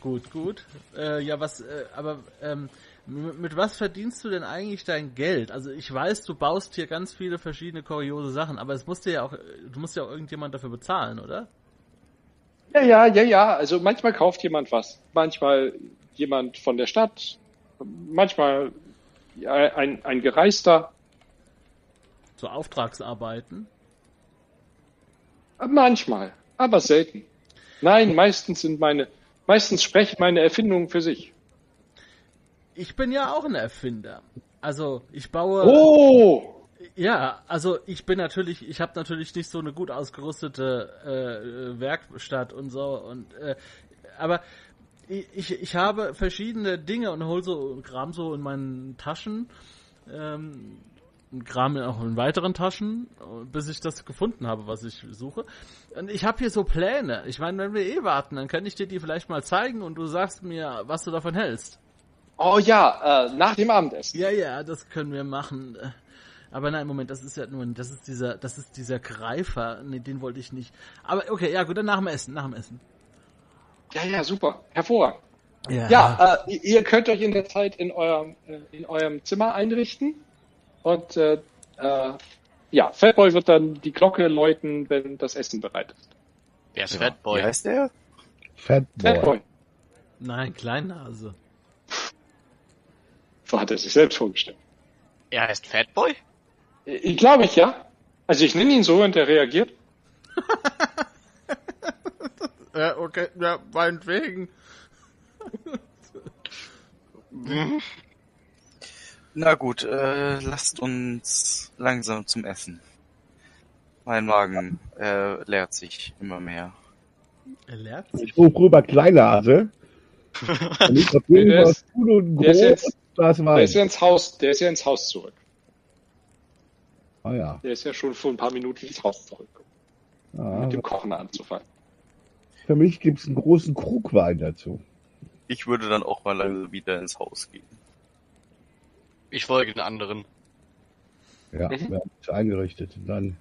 Gut, gut. Äh, ja, was, äh, aber ähm, mit, mit was verdienst du denn eigentlich dein Geld? Also ich weiß, du baust hier ganz viele verschiedene kuriose Sachen, aber es musst dir ja auch, du musst ja auch irgendjemand dafür bezahlen, oder? Ja, ja, ja, ja. Also manchmal kauft jemand was. Manchmal jemand von der Stadt. Manchmal ein, ein Gereister. So Auftragsarbeiten. Manchmal. Aber selten. Nein, meistens sind meine, meistens sprechen meine Erfindungen für sich. Ich bin ja auch ein Erfinder. Also ich baue. Oh! Ja, also ich bin natürlich, ich habe natürlich nicht so eine gut ausgerüstete äh, Werkstatt und so und äh, aber ich, ich, habe verschiedene Dinge und hol so Kram so in meinen Taschen ähm, und Kram auch in weiteren Taschen, bis ich das gefunden habe, was ich suche. Und ich habe hier so Pläne. Ich meine, wenn wir eh warten, dann kann ich dir die vielleicht mal zeigen und du sagst mir, was du davon hältst. Oh ja, äh, nach dem Abendessen. Ja, ja, das können wir machen. Aber nein, Moment, das ist ja nur, das ist dieser, das ist dieser Greifer. Nee, den wollte ich nicht. Aber okay, ja gut, dann nach dem Essen, nach dem Essen. Ja, ja, super. Hervorragend. Ja. Ja, äh, ihr könnt euch in der Zeit in eurem, äh, in eurem Zimmer einrichten. Und äh, äh, ja, Fatboy wird dann die Glocke läuten, wenn das Essen bereit ist. Wer ist Wie Fatboy? heißt der? Fatboy. Fatboy. Nein, Kleinnase. So hat er sich selbst vorgestellt. Er heißt Fatboy? Ich glaube ich, ja. Also ich nenne ihn so und er reagiert. Ja, okay, ja, meinetwegen. Na gut, äh, lasst uns langsam zum Essen. Mein Magen äh, leert sich immer mehr. Er lernt Ich rufe rüber Kleinase. Und ich auf jeden Der Fall ist- Stuhl und der ist groß jetzt- Der ist ja ins Haus, der ist ja ins Haus zurück. Ah ja. Der ist ja schon vor ein paar Minuten ins Haus zurück, ja. mit dem Kochen anzufangen. Für mich gibt's einen großen Krug Wein dazu. Ich würde dann auch mal lange wieder ins Haus gehen. Ich folge den anderen. Ja, Mhm. wir haben es eingerichtet. Und dann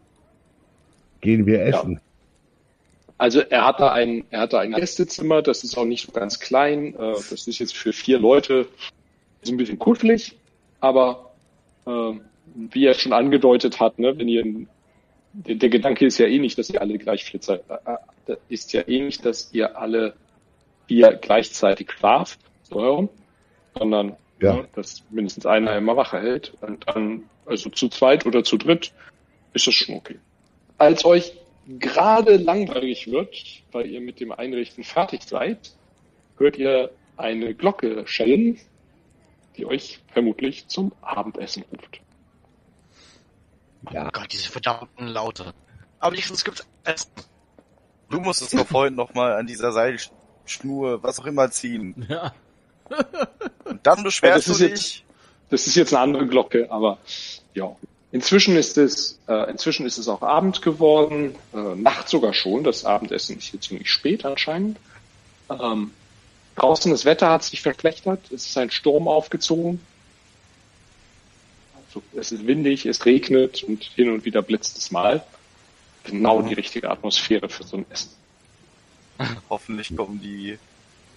gehen wir essen. Also er hat da ein, er hat da ein Gästezimmer, das ist auch nicht so ganz klein. Äh, das ist jetzt für vier Leute ist ein bisschen kuschelig, aber äh, wie er schon angedeutet hat, ne, wenn ihr der, der Gedanke ist ja eh nicht, dass ihr alle gleich viel Zeit, äh, äh, ist ja eh nicht, dass ihr alle vier gleichzeitig schlaft, so, sondern Ja. ne, dass mindestens einer immer Wache hält und dann also zu zweit oder zu dritt ist das schon okay. Als euch gerade langweilig wird, weil ihr mit dem Einrichten fertig seid, hört ihr eine Glocke schellen, die euch vermutlich zum Abendessen ruft. Ja. Oh Gott, diese verdammten Laute. Aber wenigstens gibt's Essen. Du musstest doch vorhin noch mal an dieser Seilschnur, was auch immer, ziehen. Ja. Und dann beschwerst Ja, das du ist dich. Das ist jetzt eine andere Glocke, aber ja. Inzwischen ist es, äh, inzwischen ist es auch Abend geworden, äh, Nacht sogar schon. Das Abendessen ist hier ziemlich spät anscheinend. Ähm, draußen das Wetter hat sich verschlechtert, es ist ein Sturm aufgezogen. Also, es ist windig, es regnet und hin und wieder blitzt es mal. Genau die richtige Atmosphäre für so ein Essen. Hoffentlich kommen die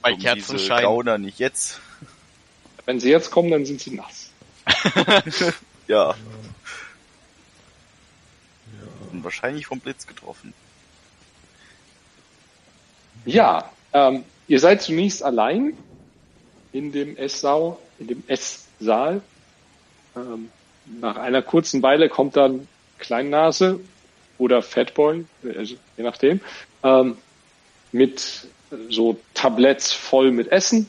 Bei kommen diese Kerzenschein. Gauner nicht jetzt. Wenn sie jetzt kommen, dann sind sie nass. Ja. Und wahrscheinlich vom Blitz getroffen. Ja, ähm, ihr seid zunächst allein in dem Essau, in dem Esssaal. Ähm, nach einer kurzen Weile kommt dann Kleinnase oder Fatboy, also je nachdem, ähm, mit so Tabletts voll mit Essen.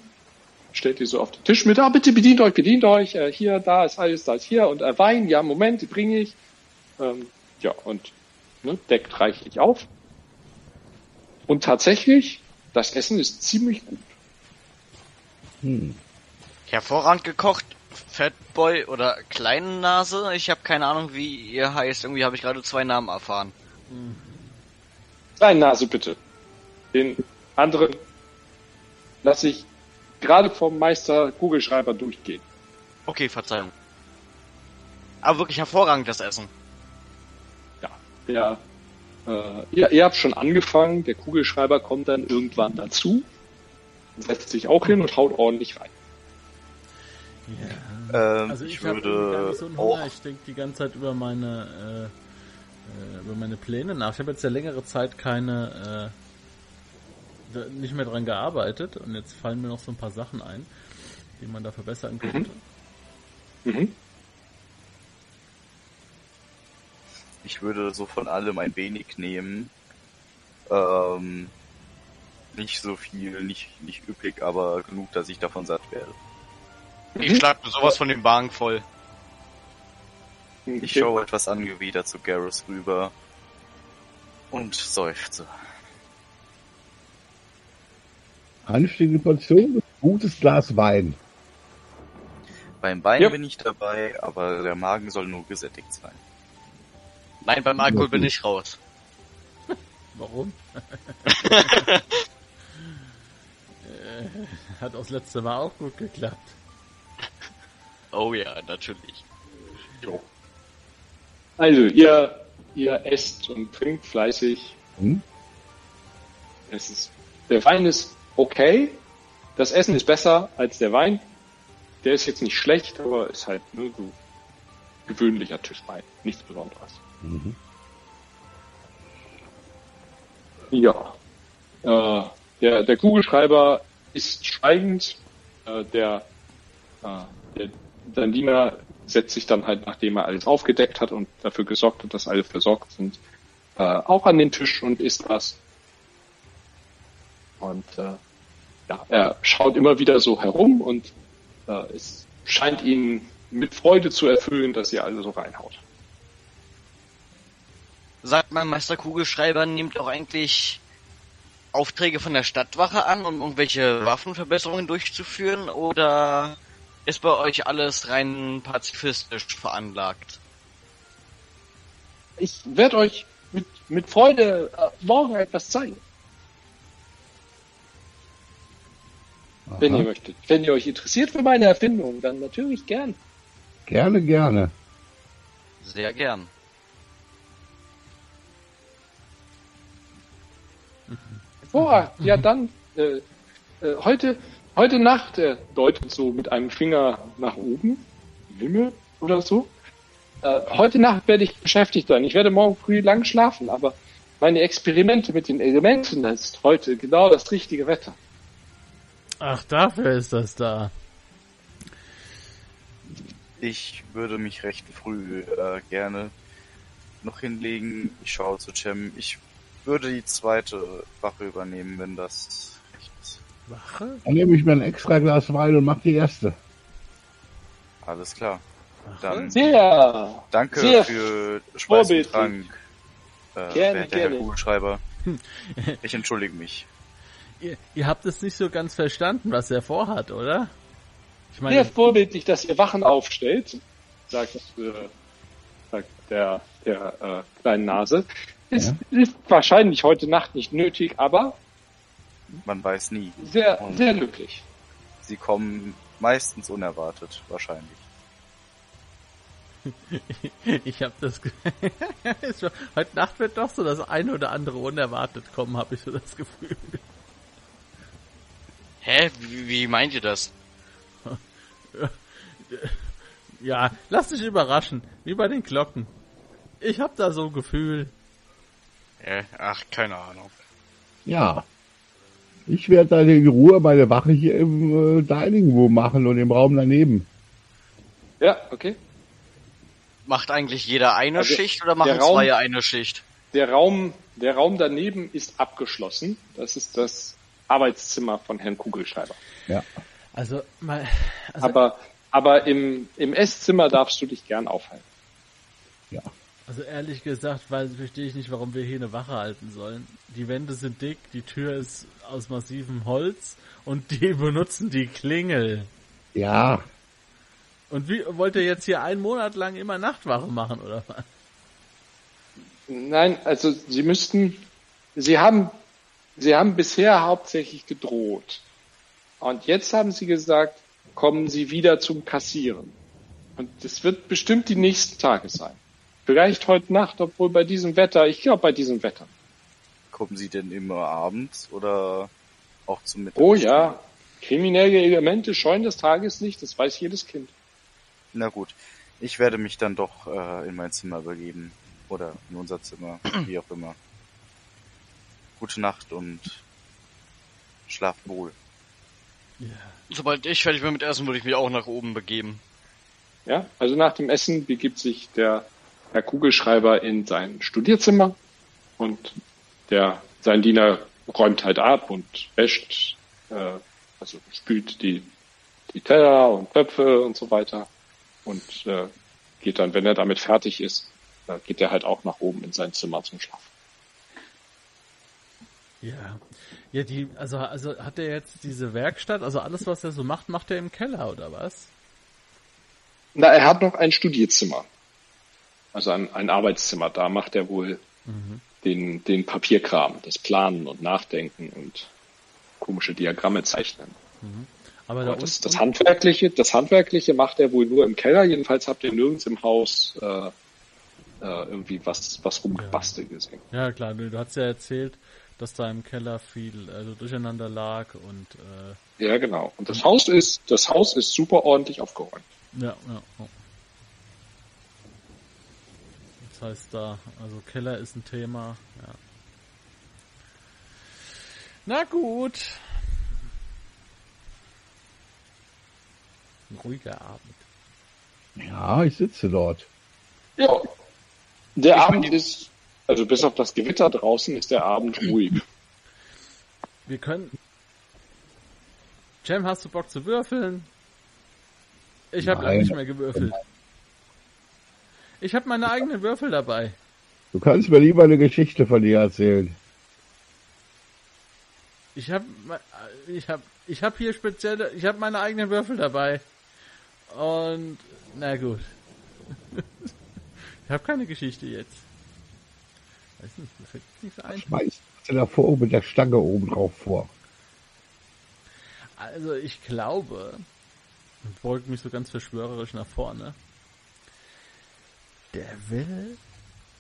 Stellt die so auf den Tisch mit, ah, bitte bedient euch, bedient euch, äh, hier, da ist alles, da ist hier und äh, Wein, ja, Moment, die bringe ich. Ähm, ja, und ne, deckt reichlich auf. Und tatsächlich, das Essen ist ziemlich gut. Hm. Hervorragend gekocht, Fatboy oder Kleinnase. Ich habe keine Ahnung, wie ihr heißt. Irgendwie habe ich gerade zwei Namen erfahren. Kleine Nase bitte. Den anderen lasse ich gerade vom Meister Kugelschreiber durchgehen. Okay, Verzeihung. Aber wirklich hervorragend das Essen. Ja, der, äh, ihr, ihr habt schon angefangen, der Kugelschreiber kommt dann irgendwann dazu, setzt sich auch hin und haut ordentlich rein. Ja. Ähm, Also ich, ich würde so einen auch Hunger. Ich denke die ganze Zeit über meine äh, äh, über meine Pläne nach. Ich habe jetzt ja längere Zeit keine äh, nicht mehr dran gearbeitet und jetzt fallen mir noch so ein paar Sachen ein, die man da verbessern könnte. Mhm. Ich würde so von allem ein wenig nehmen. Ähm, nicht so viel, nicht, nicht üppig, aber genug, dass ich davon satt werde. Ich schlag mir sowas von dem Wagen voll. Ich schaue etwas angewidert zu Garrus rüber und seufze. Anständige Portion, gutes Glas Wein. Beim Wein Ja. bin ich dabei, aber der Magen soll nur gesättigt sein. Nein, beim Alkohol bin ich raus. Warum? äh, hat auch das letzte Mal auch gut geklappt. Oh ja, natürlich. Jo. Also, ihr, ihr esst und trinkt fleißig. Hm? Es ist, der Wein ist okay. Das Essen ist besser als der Wein. Der ist jetzt nicht schlecht, aber ist halt nur so gewöhnlicher Tischwein. Nichts Besonderes. Mhm. Ja. Äh, der, der Kugelschreiber ist schweigend. Äh, der, äh, der, sein Diener setzt sich dann halt, nachdem er alles aufgedeckt hat und dafür gesorgt hat, dass alle versorgt sind, äh, auch an den Tisch und isst was. Und äh, ja, er schaut immer wieder so herum und äh, es scheint ihn mit Freude zu erfüllen, dass ihr alle so reinhaut. Sagt mein Meister Kugelschreiber nimmt auch eigentlich Aufträge von der Stadtwache an, um irgendwelche Waffenverbesserungen durchzuführen, oder ist bei euch alles rein pazifistisch veranlagt? Ich werde euch mit, mit Freude äh, morgen etwas zeigen, wenn Aha. ihr möchtet. Wenn ihr euch interessiert für meine Erfindung, dann natürlich gern. Gerne, gerne. Sehr gern. Hervorragend. Ja, dann äh, äh, heute heute Nacht, er deutet so mit einem Finger nach oben, im Himmel oder so. Äh, heute Nacht werde ich beschäftigt sein. Ich werde morgen früh lang schlafen, aber meine Experimente mit den Elementen, das ist heute genau das richtige Wetter. Ach, dafür ist das da. Ich würde mich recht früh äh, gerne noch hinlegen. Ich schaue zu Cem. Ich würde die zweite Wache übernehmen, wenn das. Wache? Dann nehme ich mir ein extra Glas Wein und mach die erste. Alles klar. Dann Sehr. danke sehr für Speis und. Trank. Äh, Gerne, gerne. Kugelschreiber. Ich entschuldige mich. Ihr, ihr habt es nicht so ganz verstanden, was er vorhat, oder? Ich meine, Sehr vorbildlich, dass ihr Wachen aufstellt, sagt, äh, sagt der, der äh, kleinen Nase. Ist, ist wahrscheinlich heute Nacht nicht nötig, aber Man weiß nie. Sehr, sehr glücklich. Sie kommen meistens unerwartet, wahrscheinlich. ich habe das. Heute Nacht wird doch so das eine oder andere unerwartet kommen, habe ich so das Gefühl. Hä? Wie, wie meint ihr das? Ja, lass dich überraschen, wie bei den Glocken. Ich hab da so ein Gefühl. Hä? Ach, keine Ahnung. Ja. Ich werde dann in Ruhe meine Wache hier im äh, Dining Room machen und im Raum daneben. Ja, okay. Macht eigentlich jeder eine Also, Schicht oder machen der Raum- zwei eine Schicht? Der Raum, der Raum daneben ist abgeschlossen. Das ist das Arbeitszimmer von Herrn Kugelschreiber. Ja. Also, mal, also, Aber, aber im, im Esszimmer darfst du dich gern aufhalten. Ja. also ehrlich gesagt, weil verstehe ich nicht, warum wir hier eine Wache halten sollen. Die Wände sind dick, die Tür ist aus massivem Holz und die benutzen die Klingel. Ja. Und wie wollt ihr jetzt hier einen Monat lang immer Nachtwache machen oder was? Nein, also sie müssten, sie haben, sie haben bisher hauptsächlich gedroht. Und jetzt haben sie gesagt, kommen Sie wieder zum Kassieren. Und das wird bestimmt die nächsten Tage sein. Vielleicht heute Nacht, obwohl bei diesem Wetter, ich glaube bei diesem Wetter. Kommen Sie denn immer abends oder auch zum Mittag? Oh ja, kriminelle Elemente scheuen das Tageslicht, das weiß jedes Kind. Na gut, ich werde mich dann doch äh, in mein Zimmer begeben. Oder in unser Zimmer, wie auch immer. Gute Nacht und schlaft wohl. Sobald ich fertig bin mit Essen, würde ich mich auch nach oben begeben. Ja, also nach dem Essen begibt sich der Herr Kugelschreiber in sein Studierzimmer und der sein Diener räumt halt ab und wäscht, äh, also spült die die Teller und Töpfe und so weiter und äh, geht dann, wenn er damit fertig ist, äh, geht er halt auch nach oben in sein Zimmer zum Schlafen. Ja. Ja, die, also, also hat er jetzt diese Werkstatt, also alles, was er so macht, macht er im Keller, oder was? Na, er hat noch ein Studierzimmer, also ein, ein Arbeitszimmer. Da macht er wohl den den Papierkram, das Planen und Nachdenken und komische Diagramme zeichnen. Aber da Aber das, das Handwerkliche, das Handwerkliche macht er wohl nur im Keller. Jedenfalls habt ihr nirgends im Haus äh, äh, irgendwie was, was rumgebastelt gesehen. ja klar, du, du hast ja erzählt, dass da im Keller viel also durcheinander lag und äh, Ja, genau. Und das Haus ist, das Haus ist super ordentlich aufgeräumt. ja, ja. Das heißt da, also Keller ist ein Thema, ja. Na gut. Ein ruhiger Abend. Ja, ich sitze dort. Ja. Der Abend ist, also bis auf das Gewitter draußen, ist der Abend ruhig. Wir können. Jam, hast du Bock zu würfeln? Ich habe lange nicht mehr gewürfelt. Ich habe meine eigenen Würfel dabei. Du kannst mir lieber eine Geschichte von dir erzählen. Ich habe ich habe ich habe hier spezielle, ich habe meine eigenen Würfel dabei. Und na gut. ich habe keine Geschichte jetzt. Weiß nicht, mir fällt nichts ein. Schmeißt du davor mit der Stange oben drauf vor. Also ich glaube, und beugt mich so ganz verschwörerisch nach vorne. Der will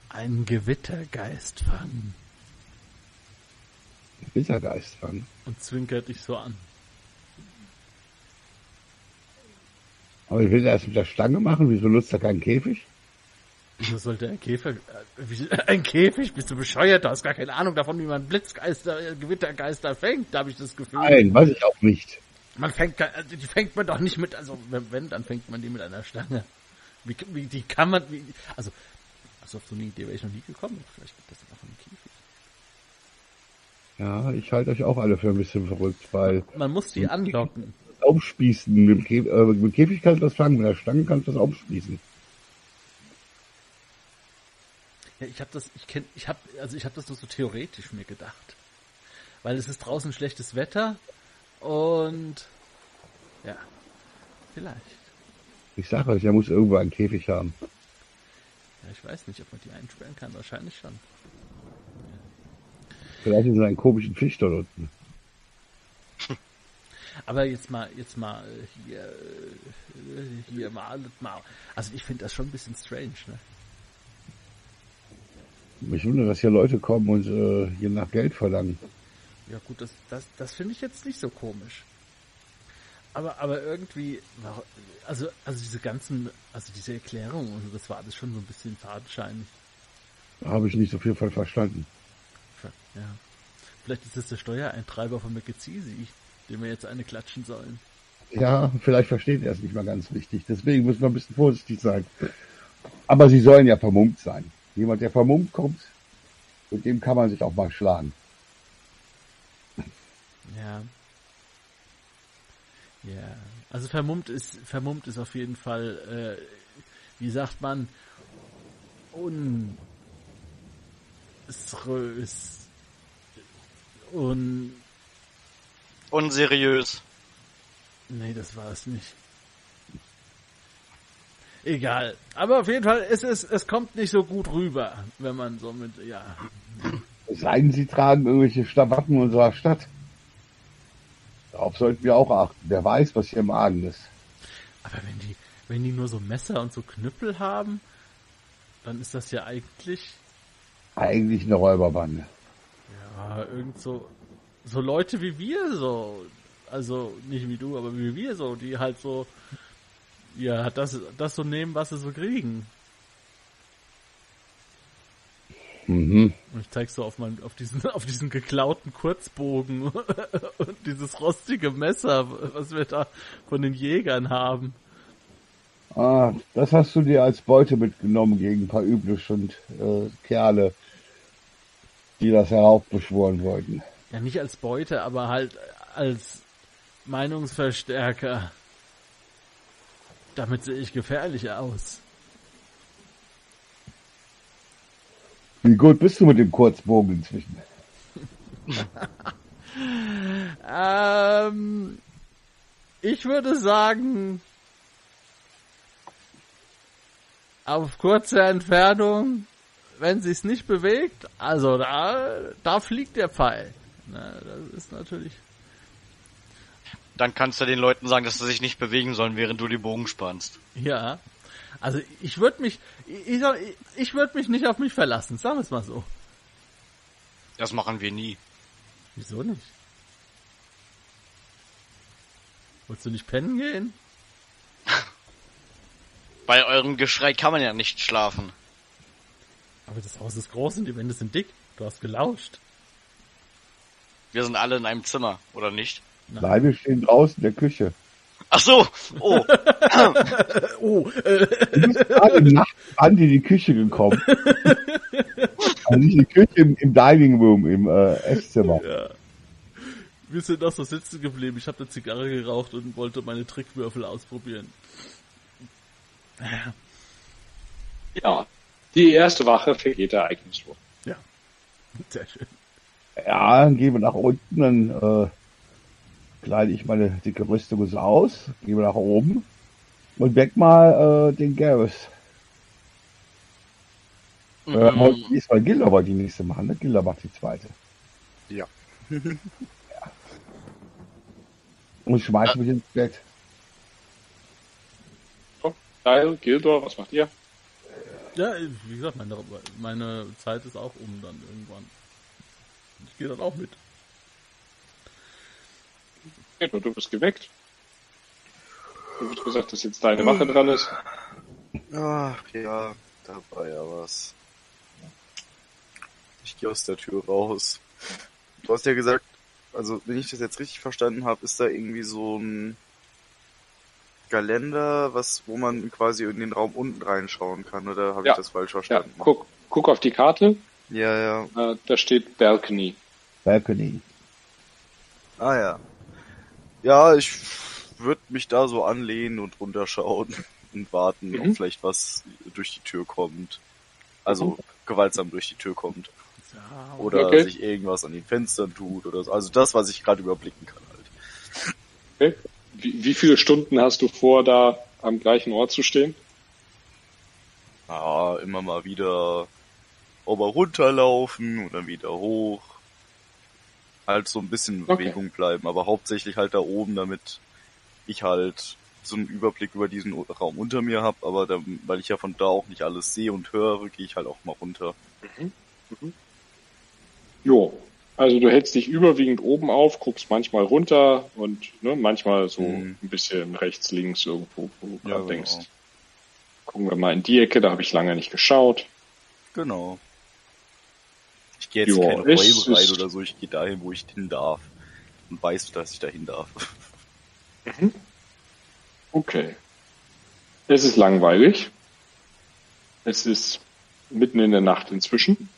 einen Gewittergeist fangen Wittergeist an. und zwinkert dich so an. Aber ich will das mit der Stange machen. Wieso nutzt er keinen Käfig? Wieso sollte ein Käfer, äh, wie, ein Käfig? Bist du bescheuert? Du hast gar keine Ahnung davon, wie man Blitzgeister, äh, Gewittergeister fängt, da habe ich das Gefühl. Nein, weiß ich auch nicht. Man fängt, also die fängt man doch nicht mit, also wenn, dann fängt man die mit einer Stange. Wie, wie die kann man, wie, also, also auf so eine Idee wäre ich noch nie gekommen. Vielleicht gibt es dann auch einen Käfig. Ja, ich halte euch auch alle für ein bisschen verrückt, weil Man muss die anlocken. aufspießen, mit dem, Käfig, äh, mit Käfig kannst du das fangen, mit der Stange kannst du das aufspießen. Ja, ich habe das, ich kenn, ich habe, also ich habe das nur so theoretisch mir gedacht, weil es ist draußen schlechtes Wetter und ja, vielleicht. Ich sage euch, er muss irgendwo einen Käfig haben. Ja, ich weiß nicht, ob man die einsperren kann. Wahrscheinlich schon. Vielleicht in seinen komischen Fisch dort unten. Aber jetzt mal, jetzt mal hier, hier mal, mal. Also ich finde das schon ein bisschen strange, ne? Mich wundert, dass hier Leute kommen und äh, hier nach Geld verlangen. Ja gut, das, das, das finde ich jetzt nicht so komisch. Aber, aber irgendwie, also, also diese ganzen, also diese Erklärung und das war alles schon so ein bisschen fadenscheinig. Habe ich nicht so viel von verstanden. Ja. Vielleicht ist das der Steuereintreiber von McKinsey, dem wir jetzt eine klatschen sollen. Ja, vielleicht versteht er es nicht mal ganz richtig. Deswegen müssen wir ein bisschen vorsichtig sein. Aber sie sollen ja vermummt sein. Jemand, der vermummt kommt, mit dem kann man sich auch mal schlagen. Ja. Ja. Also vermummt ist, vermummt ist auf jeden Fall, äh, wie sagt man, un, unseriös. Un Unseriös. Nee, das war es nicht. Egal. Aber auf jeden Fall, es ist, es kommt nicht so gut rüber, wenn man so mit, ja. Es sei denn, sie tragen irgendwelche Stabatten unserer Stadt. Darauf sollten wir auch achten. Wer weiß, was hier im Argen ist. Aber wenn die, wenn die nur so Messer und so Knüppel haben, dann ist das ja eigentlich. Eigentlich eine Räuberbande. Ja, irgend so, so Leute wie wir so. Also nicht wie du, aber wie wir so, die halt so ja, das, das so nehmen, was sie so kriegen. Mhm. Und ich zeig so auf, mein, auf, diesen, auf diesen geklauten Kurzbogen und dieses rostige Messer, was wir da von den Jägern haben. Ah, das hast du dir als Beute mitgenommen gegen ein paar Übliche und äh, Kerle, die das heraufbeschworen wollten. Ja, nicht als Beute, aber halt als Meinungsverstärker. Damit sehe ich gefährlich aus. Wie gut bist du mit dem Kurzbogen inzwischen? ähm, ich würde sagen, auf kurze Entfernung, wenn sich's nicht bewegt, also da, da fliegt der Pfeil. Na, das ist natürlich dann kannst du den Leuten sagen, dass sie sich nicht bewegen sollen, während du die Bogen spannst. Ja. Also ich würde mich, ich, ich würde mich nicht auf mich verlassen, sagen wir es mal so. Das machen wir nie. Wieso nicht? Wolltest du nicht pennen gehen? Bei eurem Geschrei kann man ja nicht schlafen. Aber das Haus ist groß und die Wände sind dick. Du hast gelauscht. Wir sind alle in einem Zimmer, oder nicht? Nein, wir stehen draußen in der Küche. Ach so, oh. oh. Äh. Du bist gerade nachts an in die Küche gekommen. also nicht die Küche im, im Dining Room, im äh, Esszimmer. Ja. Wir sind noch so sitzen geblieben. Ich habe eine Zigarre geraucht und wollte meine Trickwürfel ausprobieren. Ja, die erste Wache vergeht ereignislos. Ja, sehr schön. Ja, dann gehen wir nach unten, dann äh, kleide ich meine dicke Rüstung so aus, gehe nach oben und weck mal äh, den Garrus. Mhm. Äh, heute diesmal Gilder wollte die nächste machen, ne? Gilder macht die zweite. Ja. ja. Und schmeiß mich ins Bett. Oh, geil, Gildor, was macht ihr? Ja, wie gesagt, meine, meine Zeit ist auch um dann irgendwann. Ich gehe dann auch mit. Genau, du bist geweckt. Du hast gesagt, dass jetzt deine Wache dran ist. Ach ja, da war ja was. Ich gehe aus der Tür raus. Du hast ja gesagt, also wenn ich das jetzt richtig verstanden habe, ist da irgendwie so ein Kalender, was, wo man quasi in den Raum unten reinschauen kann, oder habe ja. ich das falsch verstanden? Ja, guck, guck auf die Karte. Ja, ja. Äh, da steht Balcony. Balcony. Ah ja. Ja, ich würde mich da so anlehnen und runterschauen und warten, mhm. ob vielleicht was durch die Tür kommt. Also mhm. gewaltsam durch die Tür kommt. Oder okay. sich irgendwas an den Fenstern tut oder so. Also das, was ich gerade überblicken kann halt. Okay. Wie, wie viele Stunden hast du vor, da am gleichen Ort zu stehen? Ah, immer mal wieder ober runterlaufen und dann wieder hoch. Halt so ein bisschen in okay. Bewegung bleiben, aber hauptsächlich halt da oben, damit ich halt so einen Überblick über diesen Raum unter mir habe, aber da, weil ich ja von da auch nicht alles sehe und höre, gehe ich halt auch mal runter. Mhm. Mhm. Jo, also du hältst dich überwiegend oben auf, guckst manchmal runter und ne, manchmal so mhm. ein bisschen rechts, links irgendwo, wo du ja, genau. denkst. Gucken wir mal in die Ecke, da habe ich lange nicht geschaut. Genau. Ich gehe jetzt jo, keine Räume rein oder so, ich gehe dahin, wo ich hin darf. Und weiß, dass ich dahin darf. Mhm. Okay. Es ist langweilig. Es ist mitten in der Nacht inzwischen.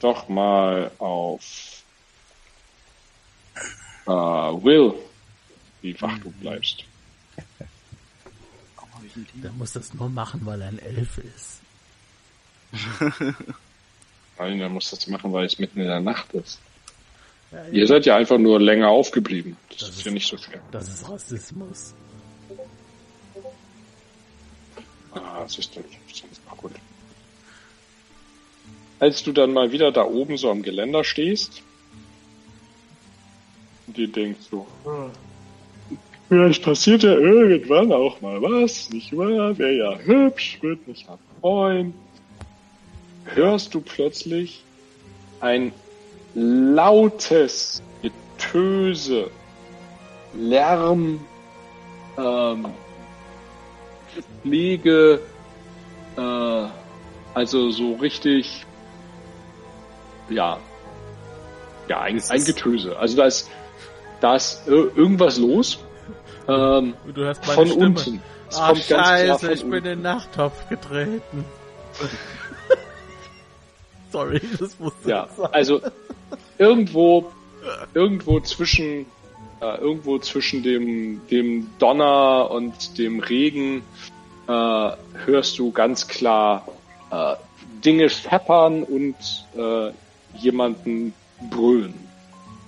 Doch mal auf uh, Will, wie wach du bleibst. Der muss das nur machen, weil er ein Elf ist. Nein, er muss das machen, weil es mitten in der Nacht ist. Ja, Ihr seid ja einfach nur länger aufgeblieben. Das, das ist, ist ja nicht so schwer. Das ist Rassismus. Ah, das ist doch gut. Als du dann mal wieder da oben so am Geländer stehst und dir denkst so, ah, vielleicht passiert ja irgendwann auch mal was, nicht wahr? Wäre ja hübsch, würde mich ja freuen. Hörst du plötzlich ein lautes Getöse, Lärm, ähm, Pflege, äh, also so richtig, ja, ja, ein, ein Getöse. Also da ist, da ist irgendwas los. Ähm, du hörst meine von Stimme. unten. Es Ach, scheiße, ich bin in den Nachttopf getreten. Sorry, das musste Ja, sein. also irgendwo, irgendwo zwischen, äh, irgendwo zwischen dem, dem Donner und dem Regen äh, hörst du ganz klar äh, Dinge scheppern und äh, jemanden brüllen.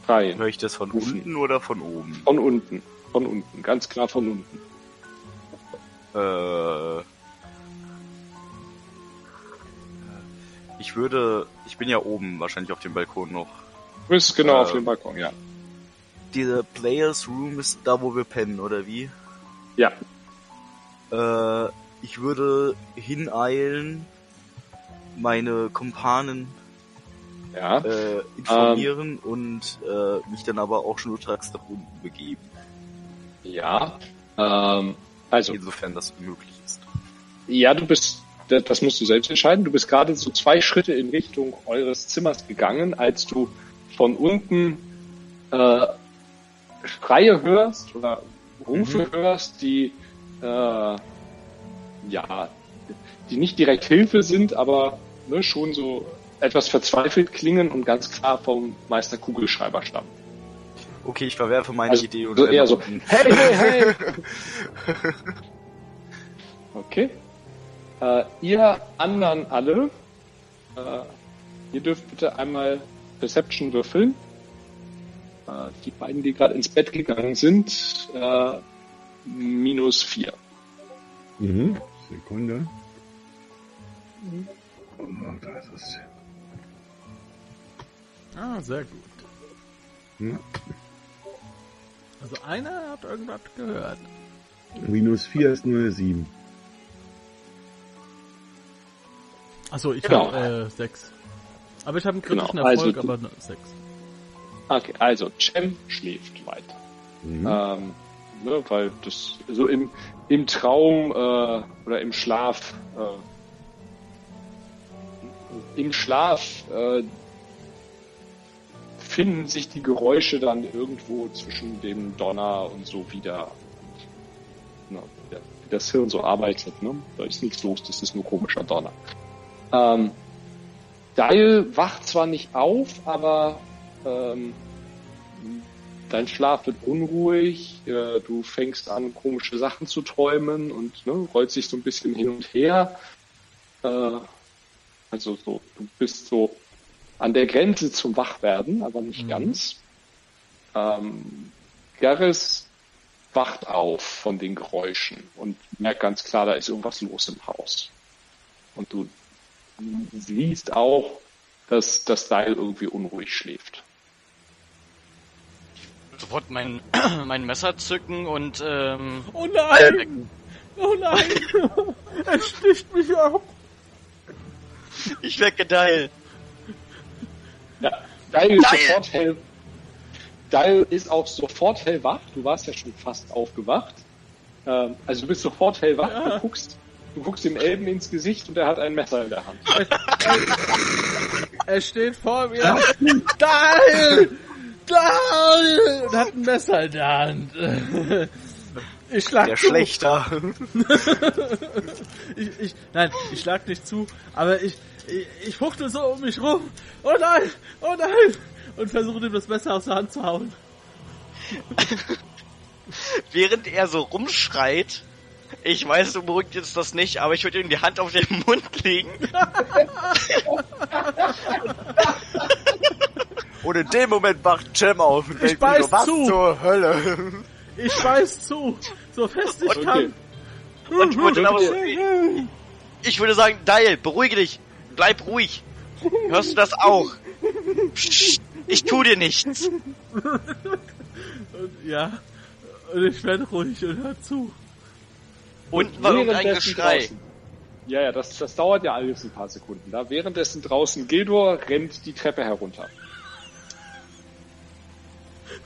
Rein. Hör ich das von rufen. unten oder von oben? Von unten. Von unten. Ganz klar von unten. Äh, ich würde, ich bin ja oben wahrscheinlich auf dem Balkon noch. Du bist genau äh, auf dem Balkon, ja. Diese Players Room ist da, wo wir pennen, oder wie? Ja. Äh, ich würde hineilen, meine Kumpanen ja. äh, informieren ähm, und äh, mich dann aber auch schnurstracks nach unten begeben. Ja, ähm, also. Insofern das möglich ist. Ja, du bist, das musst du selbst entscheiden. Du bist gerade so zwei Schritte in Richtung eures Zimmers gegangen, als du von unten äh, Schreie hörst oder Rufe mhm. hörst, die äh, ja, die nicht direkt Hilfe sind, aber ne, schon so etwas verzweifelt klingen und ganz klar vom Meister Kugelschreiber stammen. Okay, ich verwerfe meine also, Idee und so eher so, hey, hey, hey! okay. Äh, ihr anderen alle, äh, ihr dürft bitte einmal Perception würfeln. Äh, die beiden, die gerade ins Bett gegangen sind, äh, minus vier. Mhm. Sekunde. Oh, da ist es. Ah, sehr gut. Ja. Also einer hat irgendwas gehört. Minus 4 ist nur eine 7. Achso, ich genau. habe äh, 6. Aber ich habe einen kritischen genau. Erfolg, also, aber 6. Okay, also Cem schläft weiter. Mhm. Ähm, ne, weil das so im, im Traum äh, oder im Schlaf äh, im Schlaf äh, finden sich die Geräusche dann irgendwo zwischen dem Donner und so wieder. Na, wie das Hirn so arbeitet, ne? Da ist nichts los, das ist nur komischer Donner. Ähm, Dial wacht zwar nicht auf, aber ähm, dein Schlaf wird unruhig, äh, du fängst an, komische Sachen zu träumen und ne, rollt sich so ein bisschen hin und her. Äh, also so, du bist so an der Grenze zum Wachwerden, aber nicht mhm. ganz. Ähm, Garris wacht auf von den Geräuschen und merkt ganz klar, da ist irgendwas los im Haus. Und du siehst auch, dass das Seil irgendwie unruhig schläft. sofort mein, mein Messer zücken und ähm, Oh nein! Oh nein! er sticht mich ab! ich wecke Dial. Ja, Dial ist Dial! sofort hell. Dial ist auch sofort hellwach. Du warst ja schon fast aufgewacht. Ähm, also du bist sofort hellwach. Ja. Du guckst, du guckst dem Elben ins Gesicht und er hat ein Messer in der Hand. Er steht vor mir. Dahl! Dahl! Und hat ein Messer in der Hand. Ich schlag Der zu. Schlechter. Ich, ich, nein, ich schlag nicht zu, aber ich, ich, ich fuchtel so um mich rum. Oh nein! Oh nein! Und versuche ihm das Messer aus der Hand zu hauen. Während er so rumschreit, ich weiß, du beruhigt jetzt das nicht, aber ich würde ihm die Hand auf den Mund legen. Und in dem Moment wacht Cem auf und denkt sich beiß so, was zu. zur Hölle? Ich beiß zu, so fest ich Okay. kann. Und ich würde, aber, ich würde sagen, Dial, beruhige dich. Bleib ruhig. Hörst du das auch? Psst, ich tu dir nichts. Und, ja, und ich werde ruhig und hör zu. Unten war irgendein Währenddessen Geschrei. draußen- Ja, ja, das, das dauert ja alles ein paar Sekunden. Da währenddessen draußen Gildor rennt die Treppe herunter.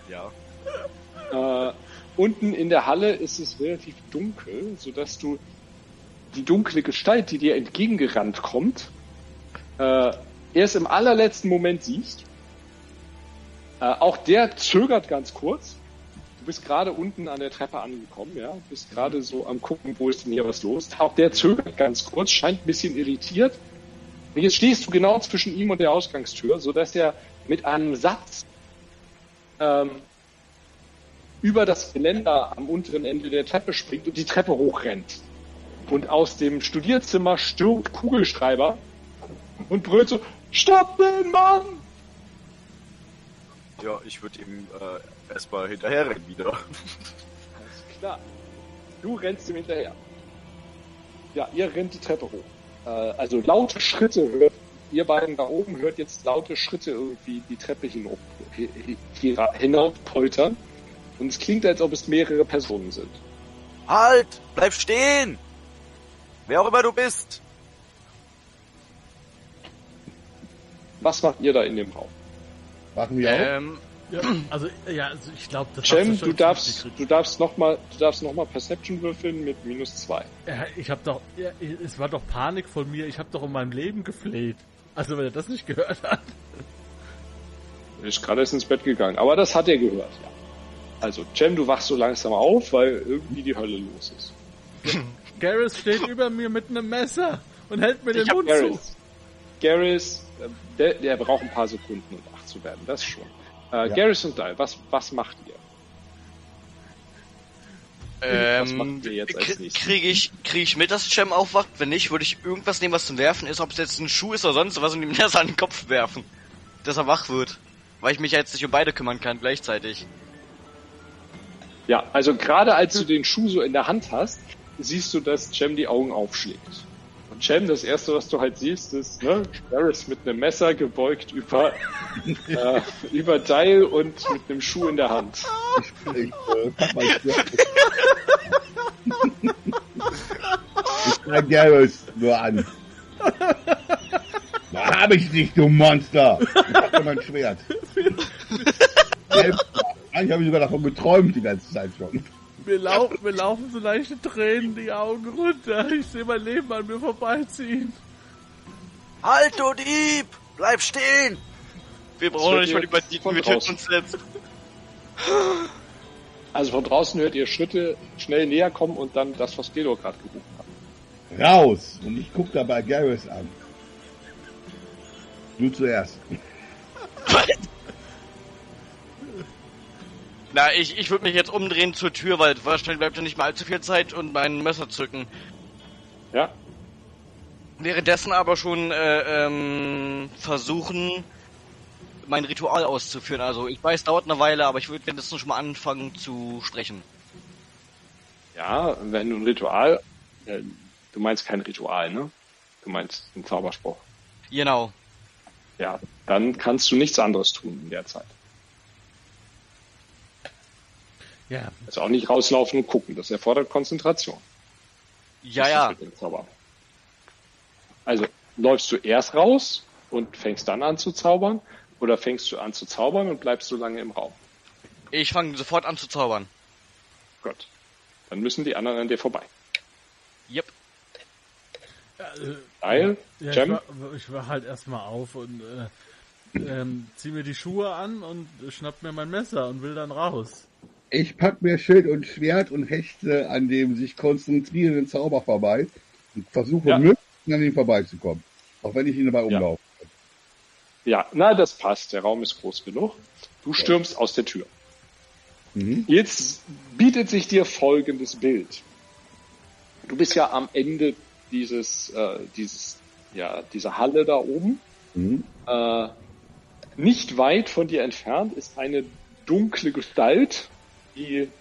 Ja. Äh, unten in der Halle ist es relativ dunkel, sodass du die dunkle Gestalt, die dir entgegengerannt kommt, äh, erst im allerletzten Moment siehst. Äh, auch der zögert ganz kurz. Du bist gerade unten an der Treppe angekommen, ja, bist gerade so am gucken, wo ist denn hier was los. Auch der zögert ganz kurz, scheint ein bisschen irritiert. Und jetzt stehst du genau zwischen ihm und der Ausgangstür, sodass er mit einem Satz ähm, über das Geländer am unteren Ende der Treppe springt und die Treppe hochrennt. Und aus dem Studierzimmer stürmt Kugelschreiber und brüllt so, Stopp den Mann! Ja, ich würde ihm äh, erstmal hinterherrennen wieder. Alles klar. Du rennst ihm hinterher. Ja, ihr rennt die Treppe hoch. Äh, also laute Schritte hört, ihr beiden da oben hört jetzt laute Schritte irgendwie die Treppe hinauf, hi- hi- hinauf poltern. Und es klingt, als ob es mehrere Personen sind. Halt! Bleib stehen! Wer auch immer du bist! Was macht ihr da in dem Raum? Machen wir auch. Ähm, Ja, also, ja, also ich glaube, das Cem, du darfst, du darfst nochmal, du darfst noch mal Perception würfeln mit minus zwei. Ja, ich habe doch, ja, es war doch Panik von mir. Ich habe doch um mein Leben gefleht. Also wenn er das nicht gehört hat. Er ist gerade erst ins Bett gegangen, aber das hat er gehört, ja. Also, Cem, du wachst so langsam auf, weil irgendwie die Hölle los ist. Garrus steht über mir mit einem Messer und hält mir den Ich Mund zu. Garrus. Garrus, äh, der, der braucht ein paar Sekunden, um wach zu werden, das schon. Äh, Ja. Garrus und Dial, was, was macht ihr? Was ähm, machen wir jetzt als krie- nächstes? kriege ich, krieg ich mit, dass Cem aufwacht? Wenn nicht, würde ich irgendwas nehmen, was zum Werfen ist, ob es jetzt ein Schuh ist oder sonst was und ihm das an den Kopf werfen. Dass er wach wird. Weil ich mich ja jetzt nicht um beide kümmern kann gleichzeitig. Ja, also gerade als du den Schuh so in der Hand hast, siehst du, dass Cem die Augen aufschlägt. Cem, das erste, was du halt siehst, ist, ne, Garrus mit einem Messer gebeugt über, äh, über Dial und mit einem Schuh in der Hand. Ich, äh, Garrus nur an. Da hab ich dich, du Monster! Ich hab mein Schwert. Eigentlich habe ich sogar davon geträumt die ganze Zeit schon. Mir, lau mir laufen so leichte Tränen die Augen runter. Ich sehe mein Leben an mir vorbeiziehen. Halt, du Dieb! Bleib stehen! Wir brauchen nicht mal die Banditen, von wir töten uns selbst. Also von draußen hört ihr Schritte schnell näher kommen und dann das, was Gelo gerade gerufen hat. Raus! Und ich guck dabei Garrus an. Du zuerst. Na, ich, ich würde mich jetzt umdrehen zur Tür, weil wahrscheinlich bleibt ja nicht mehr allzu viel Zeit und mein Messer zücken. Ja, Währenddessen aber schon äh, ähm, versuchen, mein Ritual auszuführen. Also ich weiß, dauert eine Weile, aber ich würde währenddessen schon mal anfangen zu sprechen. ja, wenn du ein Ritual, äh, du meinst kein Ritual, ne? Du meinst einen Zauberspruch. Genau. Ja, dann kannst du nichts anderes tun in der Zeit. Ja. Also auch nicht rauslaufen und gucken, das erfordert Konzentration. Ja, ja. Also läufst du erst raus und fängst dann an zu zaubern oder fängst du an zu zaubern und bleibst so lange im Raum? Ich fange sofort an zu zaubern. Gut. Dann müssen die anderen an dir vorbei. Yep. Weil, Ja, ich, Cem? war, ich war halt erstmal auf und äh, ähm, zieh mir die Schuhe an und schnapp mir mein Messer und will dann raus. Ich pack mir Schild und Schwert und hechte an dem sich konzentrierenden Zauber vorbei und versuche Ja. möglichst an ihm vorbeizukommen. Auch wenn ich ihn dabei umlaufe. Ja, na, das passt. Der Raum ist groß genug. Du stürmst aus der Tür. Mhm. Jetzt bietet sich dir folgendes Bild. Du bist ja am Ende dieses, äh, dieses, ja, dieser Halle da oben. Mhm. Äh, nicht weit von dir entfernt ist eine dunkle Gestalt, die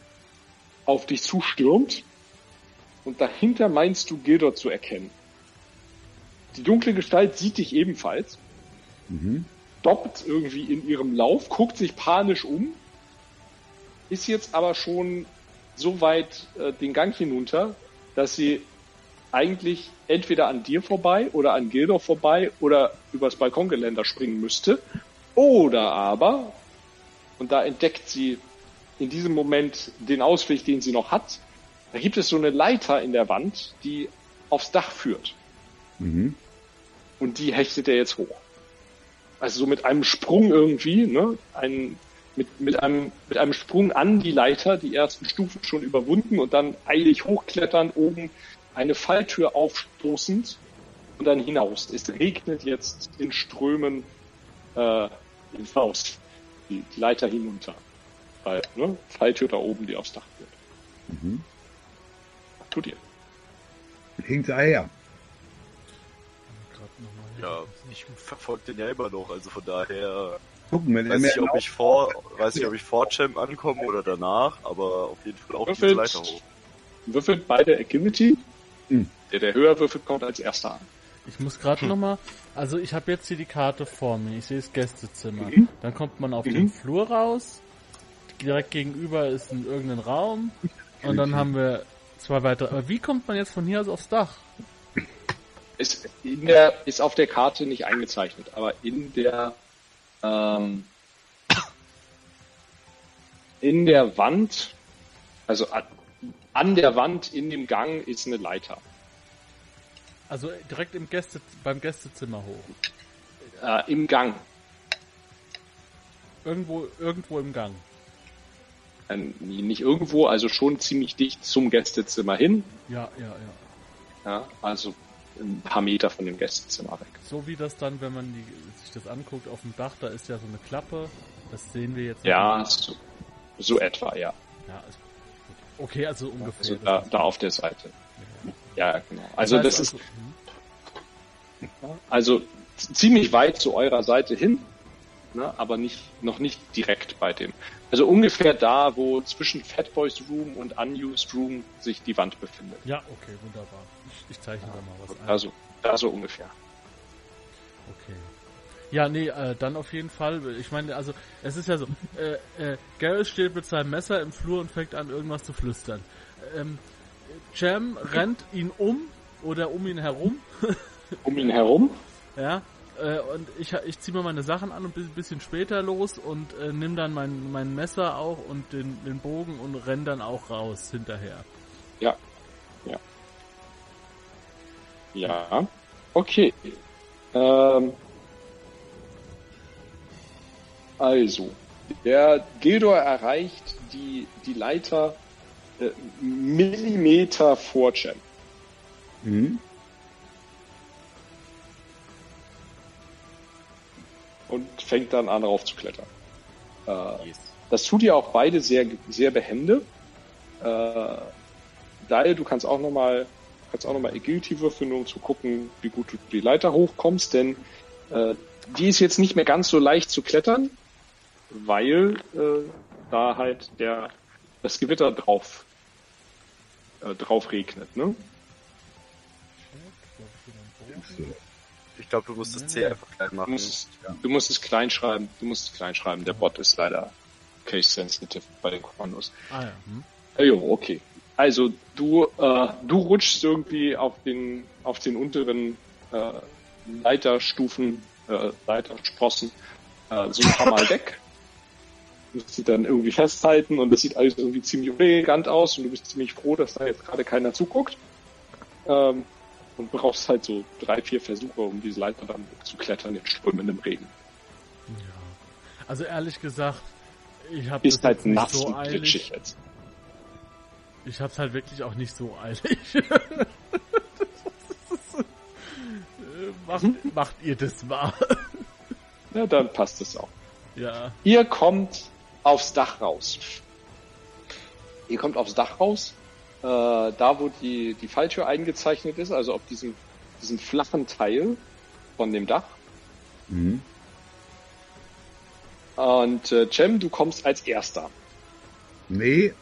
auf dich zustürmt. Und dahinter meinst du Gildor zu erkennen. Die dunkle Gestalt sieht dich ebenfalls, Mhm. stoppt irgendwie in ihrem Lauf, guckt sich panisch um, ist jetzt aber schon so weit äh, den Gang hinunter, dass sie eigentlich entweder an dir vorbei oder an Gildor vorbei oder übers Balkongeländer springen müsste. Oder aber, und da entdeckt sie in diesem Moment den Ausweg, den sie noch hat, da gibt es so eine Leiter in der Wand, die aufs Dach führt. Mhm. Und die hechtet er jetzt hoch. Also so mit einem Sprung irgendwie, ne? Ein, mit, mit, einem, mit einem Sprung an die Leiter, die ersten Stufen schon überwunden und dann eilig hochklettern, oben eine Falltür aufstoßend und dann hinaus. Es regnet jetzt in Strömen äh, hinaus, die, die Leiter hinunter. Weil, ne? Falltür da oben, die aufs Dach führt. Mhm. Tut ihr? Hinterher. Grad noch mal Ja, ich verfolge den ja immer noch, also von daher Gucken, wenn er weiß ich, ob ich vor, weiß ich, ob ich vor Cem ankomme oder danach, aber auf jeden Fall auch diese Würfelt. Leiter hoch. Würfelt beide Agility. Hm. Der, der höher würfelt, kommt als erster an. Ich muss gerade noch mal, also ich habe jetzt hier die Karte vor mir. Ich sehe das Gästezimmer. Mhm. Dann kommt man auf Mhm. den Flur raus. Direkt gegenüber ist ein irgendein Raum und dann haben wir zwei weitere. Aber wie kommt man jetzt von hier aus aufs Dach? ist, in der, ist auf der Karte nicht eingezeichnet, aber in der ähm, in der Wand, also an, an der Wand in dem Gang ist eine Leiter. Also direkt im Gäste beim Gästezimmer hoch. Äh, Im Gang. Irgendwo irgendwo im Gang. Äh, nicht irgendwo, also schon ziemlich dicht zum Gästezimmer hin. Ja, ja, ja. Ja, also ein paar Meter von dem Gästezimmer weg. So wie das dann, wenn man die, sich das anguckt auf dem Dach, da ist ja so eine Klappe. Das sehen wir jetzt. Ja, so, so etwa, ja. ja gut. Okay, also ungefähr. Also Das da, da auf der Seite. Ja, genau. Also das ist also, hm. Also ziemlich weit zu eurer Seite hin, ne, aber nicht, noch nicht direkt bei dem. Also ungefähr da, wo zwischen Fatboys Room und Unused Room sich die Wand befindet. Ja, okay, wunderbar. Ich, ich zeichne da mal was ein. Also da so ungefähr. Okay. Ja, nee, äh, dann auf jeden Fall. Ich meine, also es ist ja so, äh, äh, Garrett steht mit seinem Messer im Flur und fängt an, irgendwas zu flüstern. Ähm, Jam rennt ihn um oder um ihn herum, Um ihn herum. ja, äh, und ich, ich ziehe mir meine Sachen an und bin ein bisschen später los und äh, nimm dann mein, mein Messer auch und den, den Bogen und renn dann auch raus hinterher. Ja. Ja. Ja. Okay. Ähm, also, der Gildor erreicht die, die Leiter äh, Millimeter vor Cem. Mhm. Und fängt dann an, darauf zu klettern. Äh, Yes. das tut ihr auch beide sehr, sehr behende. Äh, Dahl, du kannst auch nochmal kannst auch nochmal Agility würfeln, um zu gucken, wie gut du die Leiter hochkommst, denn äh, die ist jetzt nicht mehr ganz so leicht zu klettern, weil äh, da halt der das Gewitter drauf äh, drauf regnet, ne? Ich glaube, du musst das C einfach klein Du machen. musst, es, du musst es klein schreiben, du musst es klein schreiben, der Bot ist leider case sensitive bei den Kommandos. Ah ja. Hm. Jo, okay. Also du, äh, du rutschst irgendwie auf den, auf den unteren äh, Leiterstufen, äh, Leitersprossen äh, so ein paar Mal weg. Du musst sie dann irgendwie festhalten und das sieht alles irgendwie ziemlich elegant aus und du bist ziemlich froh, dass da jetzt gerade keiner zuguckt. Ähm, und brauchst halt so drei, vier Versuche, um diese Leiter dann zu klettern in strömendem Regen. Ja. Also ehrlich gesagt, ich habe Ist halt nass so und glitschig jetzt. Ich hab's halt wirklich auch nicht so eilig. macht, macht ihr das mal? Ja, dann passt es auch. Ja. Ihr kommt aufs Dach raus. Ihr kommt aufs Dach raus, äh, da wo die, die Falltür eingezeichnet ist, also auf diesem, diesem flachen Teil von dem Dach. Mhm. Und äh, Cem, du kommst als erster. Nee,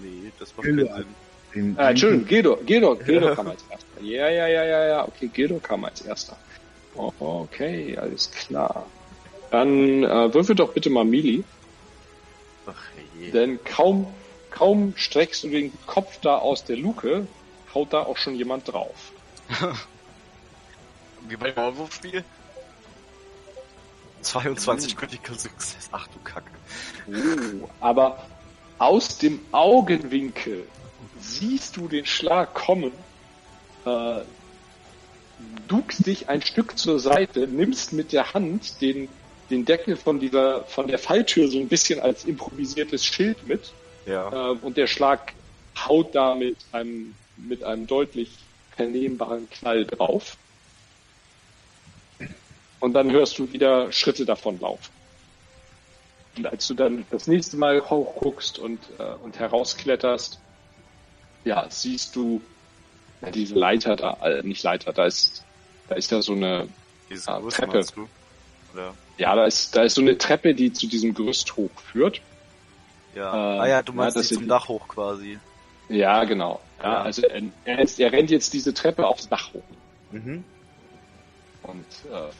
Nee, das macht Gildo, keinen Sinn. Ah, Entschuldigung, Gildo, Gildo, Gildo kam als erster. Ja, ja, ja, ja, ja, okay, Gildo kam als erster. Oh, okay, alles klar. Dann äh, würfel doch bitte mal Mili, Ach je. denn kaum, kaum streckst du den Kopf da aus der Luke, haut da auch schon jemand drauf. Wie bei Maulwurfspiel? 22 Critical Success. Ach du Kacke. Oh, aber aus dem Augenwinkel siehst du den Schlag kommen, äh, duckst dich ein Stück zur Seite, nimmst mit der Hand den, den Deckel von dieser, von der Falltür so ein bisschen als improvisiertes Schild mit, Ja. äh, und der Schlag haut da mit einem, mit einem deutlich vernehmbaren Knall drauf. Und dann hörst du wieder Schritte davon laufen. Und als du dann das nächste Mal hochguckst und, äh, und herauskletterst, ja, siehst du ja, diese Leiter da, äh, nicht Leiter, da ist, da ist ja so eine, Ah, Größe Treppe. ja, da ist, da ist so eine Treppe, die zu diesem Gerüst hochführt. Ja. Äh, ah ja, du ja, meinst das die zum Dach hoch quasi. Ja, genau. Ja, Ja. also er, er, rennt jetzt diese Treppe aufs Dach hoch. Mhm. Und äh,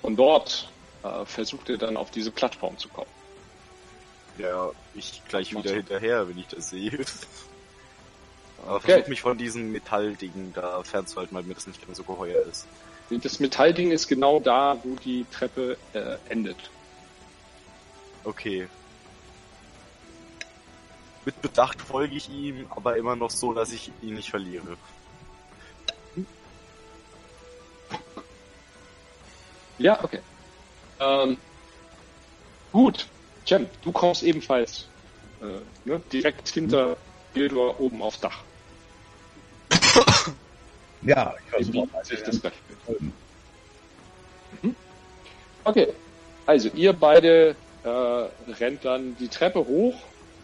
von dort äh, versucht er dann auf diese Plattform zu kommen. Ja, ich gleich wieder hinterher, wenn ich das sehe. Aber Okay. versuch mich von diesen Metalldingen da fernzuhalten, weil mir das nicht ganz so geheuer ist. Das Metallding ist genau da, wo die Treppe äh, endet. Okay. Mit Bedacht folge ich ihm, aber immer noch so, dass ich ihn nicht verliere. Ja, okay. Ähm, gut. Cem, du kommst ebenfalls äh, ne, direkt hinter Gildor oben aufs Dach. ja, ich versuche das gleich Mhm. Okay. Also ihr beide äh, rennt dann die Treppe hoch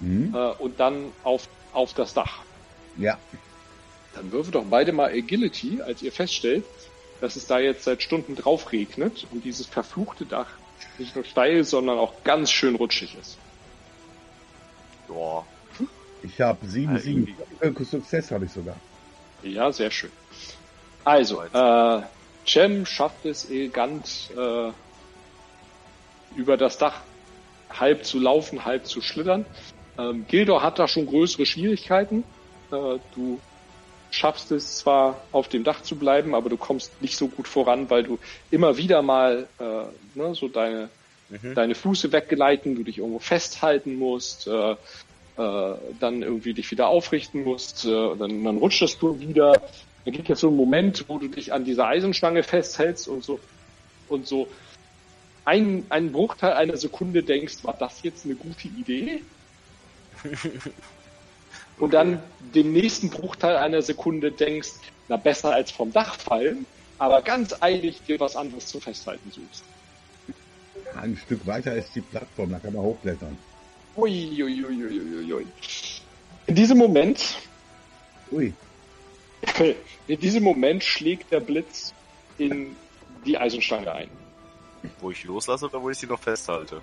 Mhm. äh, und dann auf, auf das Dach. Ja, Dann würfe doch beide mal Agility, als ihr feststellt, dass es da jetzt seit Stunden drauf regnet und dieses verfluchte Dach nicht nur steil, sondern auch ganz schön rutschig ist. Joa. ich habe sieben, Ja, sieben. irgendwie- Success habe ich sogar. Ja, sehr schön. Also, äh, Cem schafft es elegant äh, über das Dach halb zu laufen, halb zu schlittern. Ähm, Gildor hat da schon größere Schwierigkeiten. Äh, du schaffst es zwar auf dem Dach zu bleiben, aber du kommst nicht so gut voran, weil du immer wieder mal äh, ne, so deine Mhm. deine Füße weggeleiten, du dich irgendwo festhalten musst, äh, äh, dann irgendwie dich wieder aufrichten musst, äh, dann, dann rutschst du wieder. Dann gibt es so einen Moment, wo du dich an dieser Eisenstange festhältst und so und so ein, einen Bruchteil einer Sekunde denkst, war das jetzt eine gute Idee? Und dann den nächsten Bruchteil einer Sekunde denkst, na besser als vom Dach fallen, aber ganz eilig dir was anderes zu festhalten suchst. Ein Stück weiter ist die Plattform, da kann man hochklettern. Ui, ui, ui, ui, ui, ui. In diesem Moment, Ui, in diesem Moment schlägt der Blitz in die Eisenstange ein. Wo ich loslasse oder wo ich sie noch festhalte?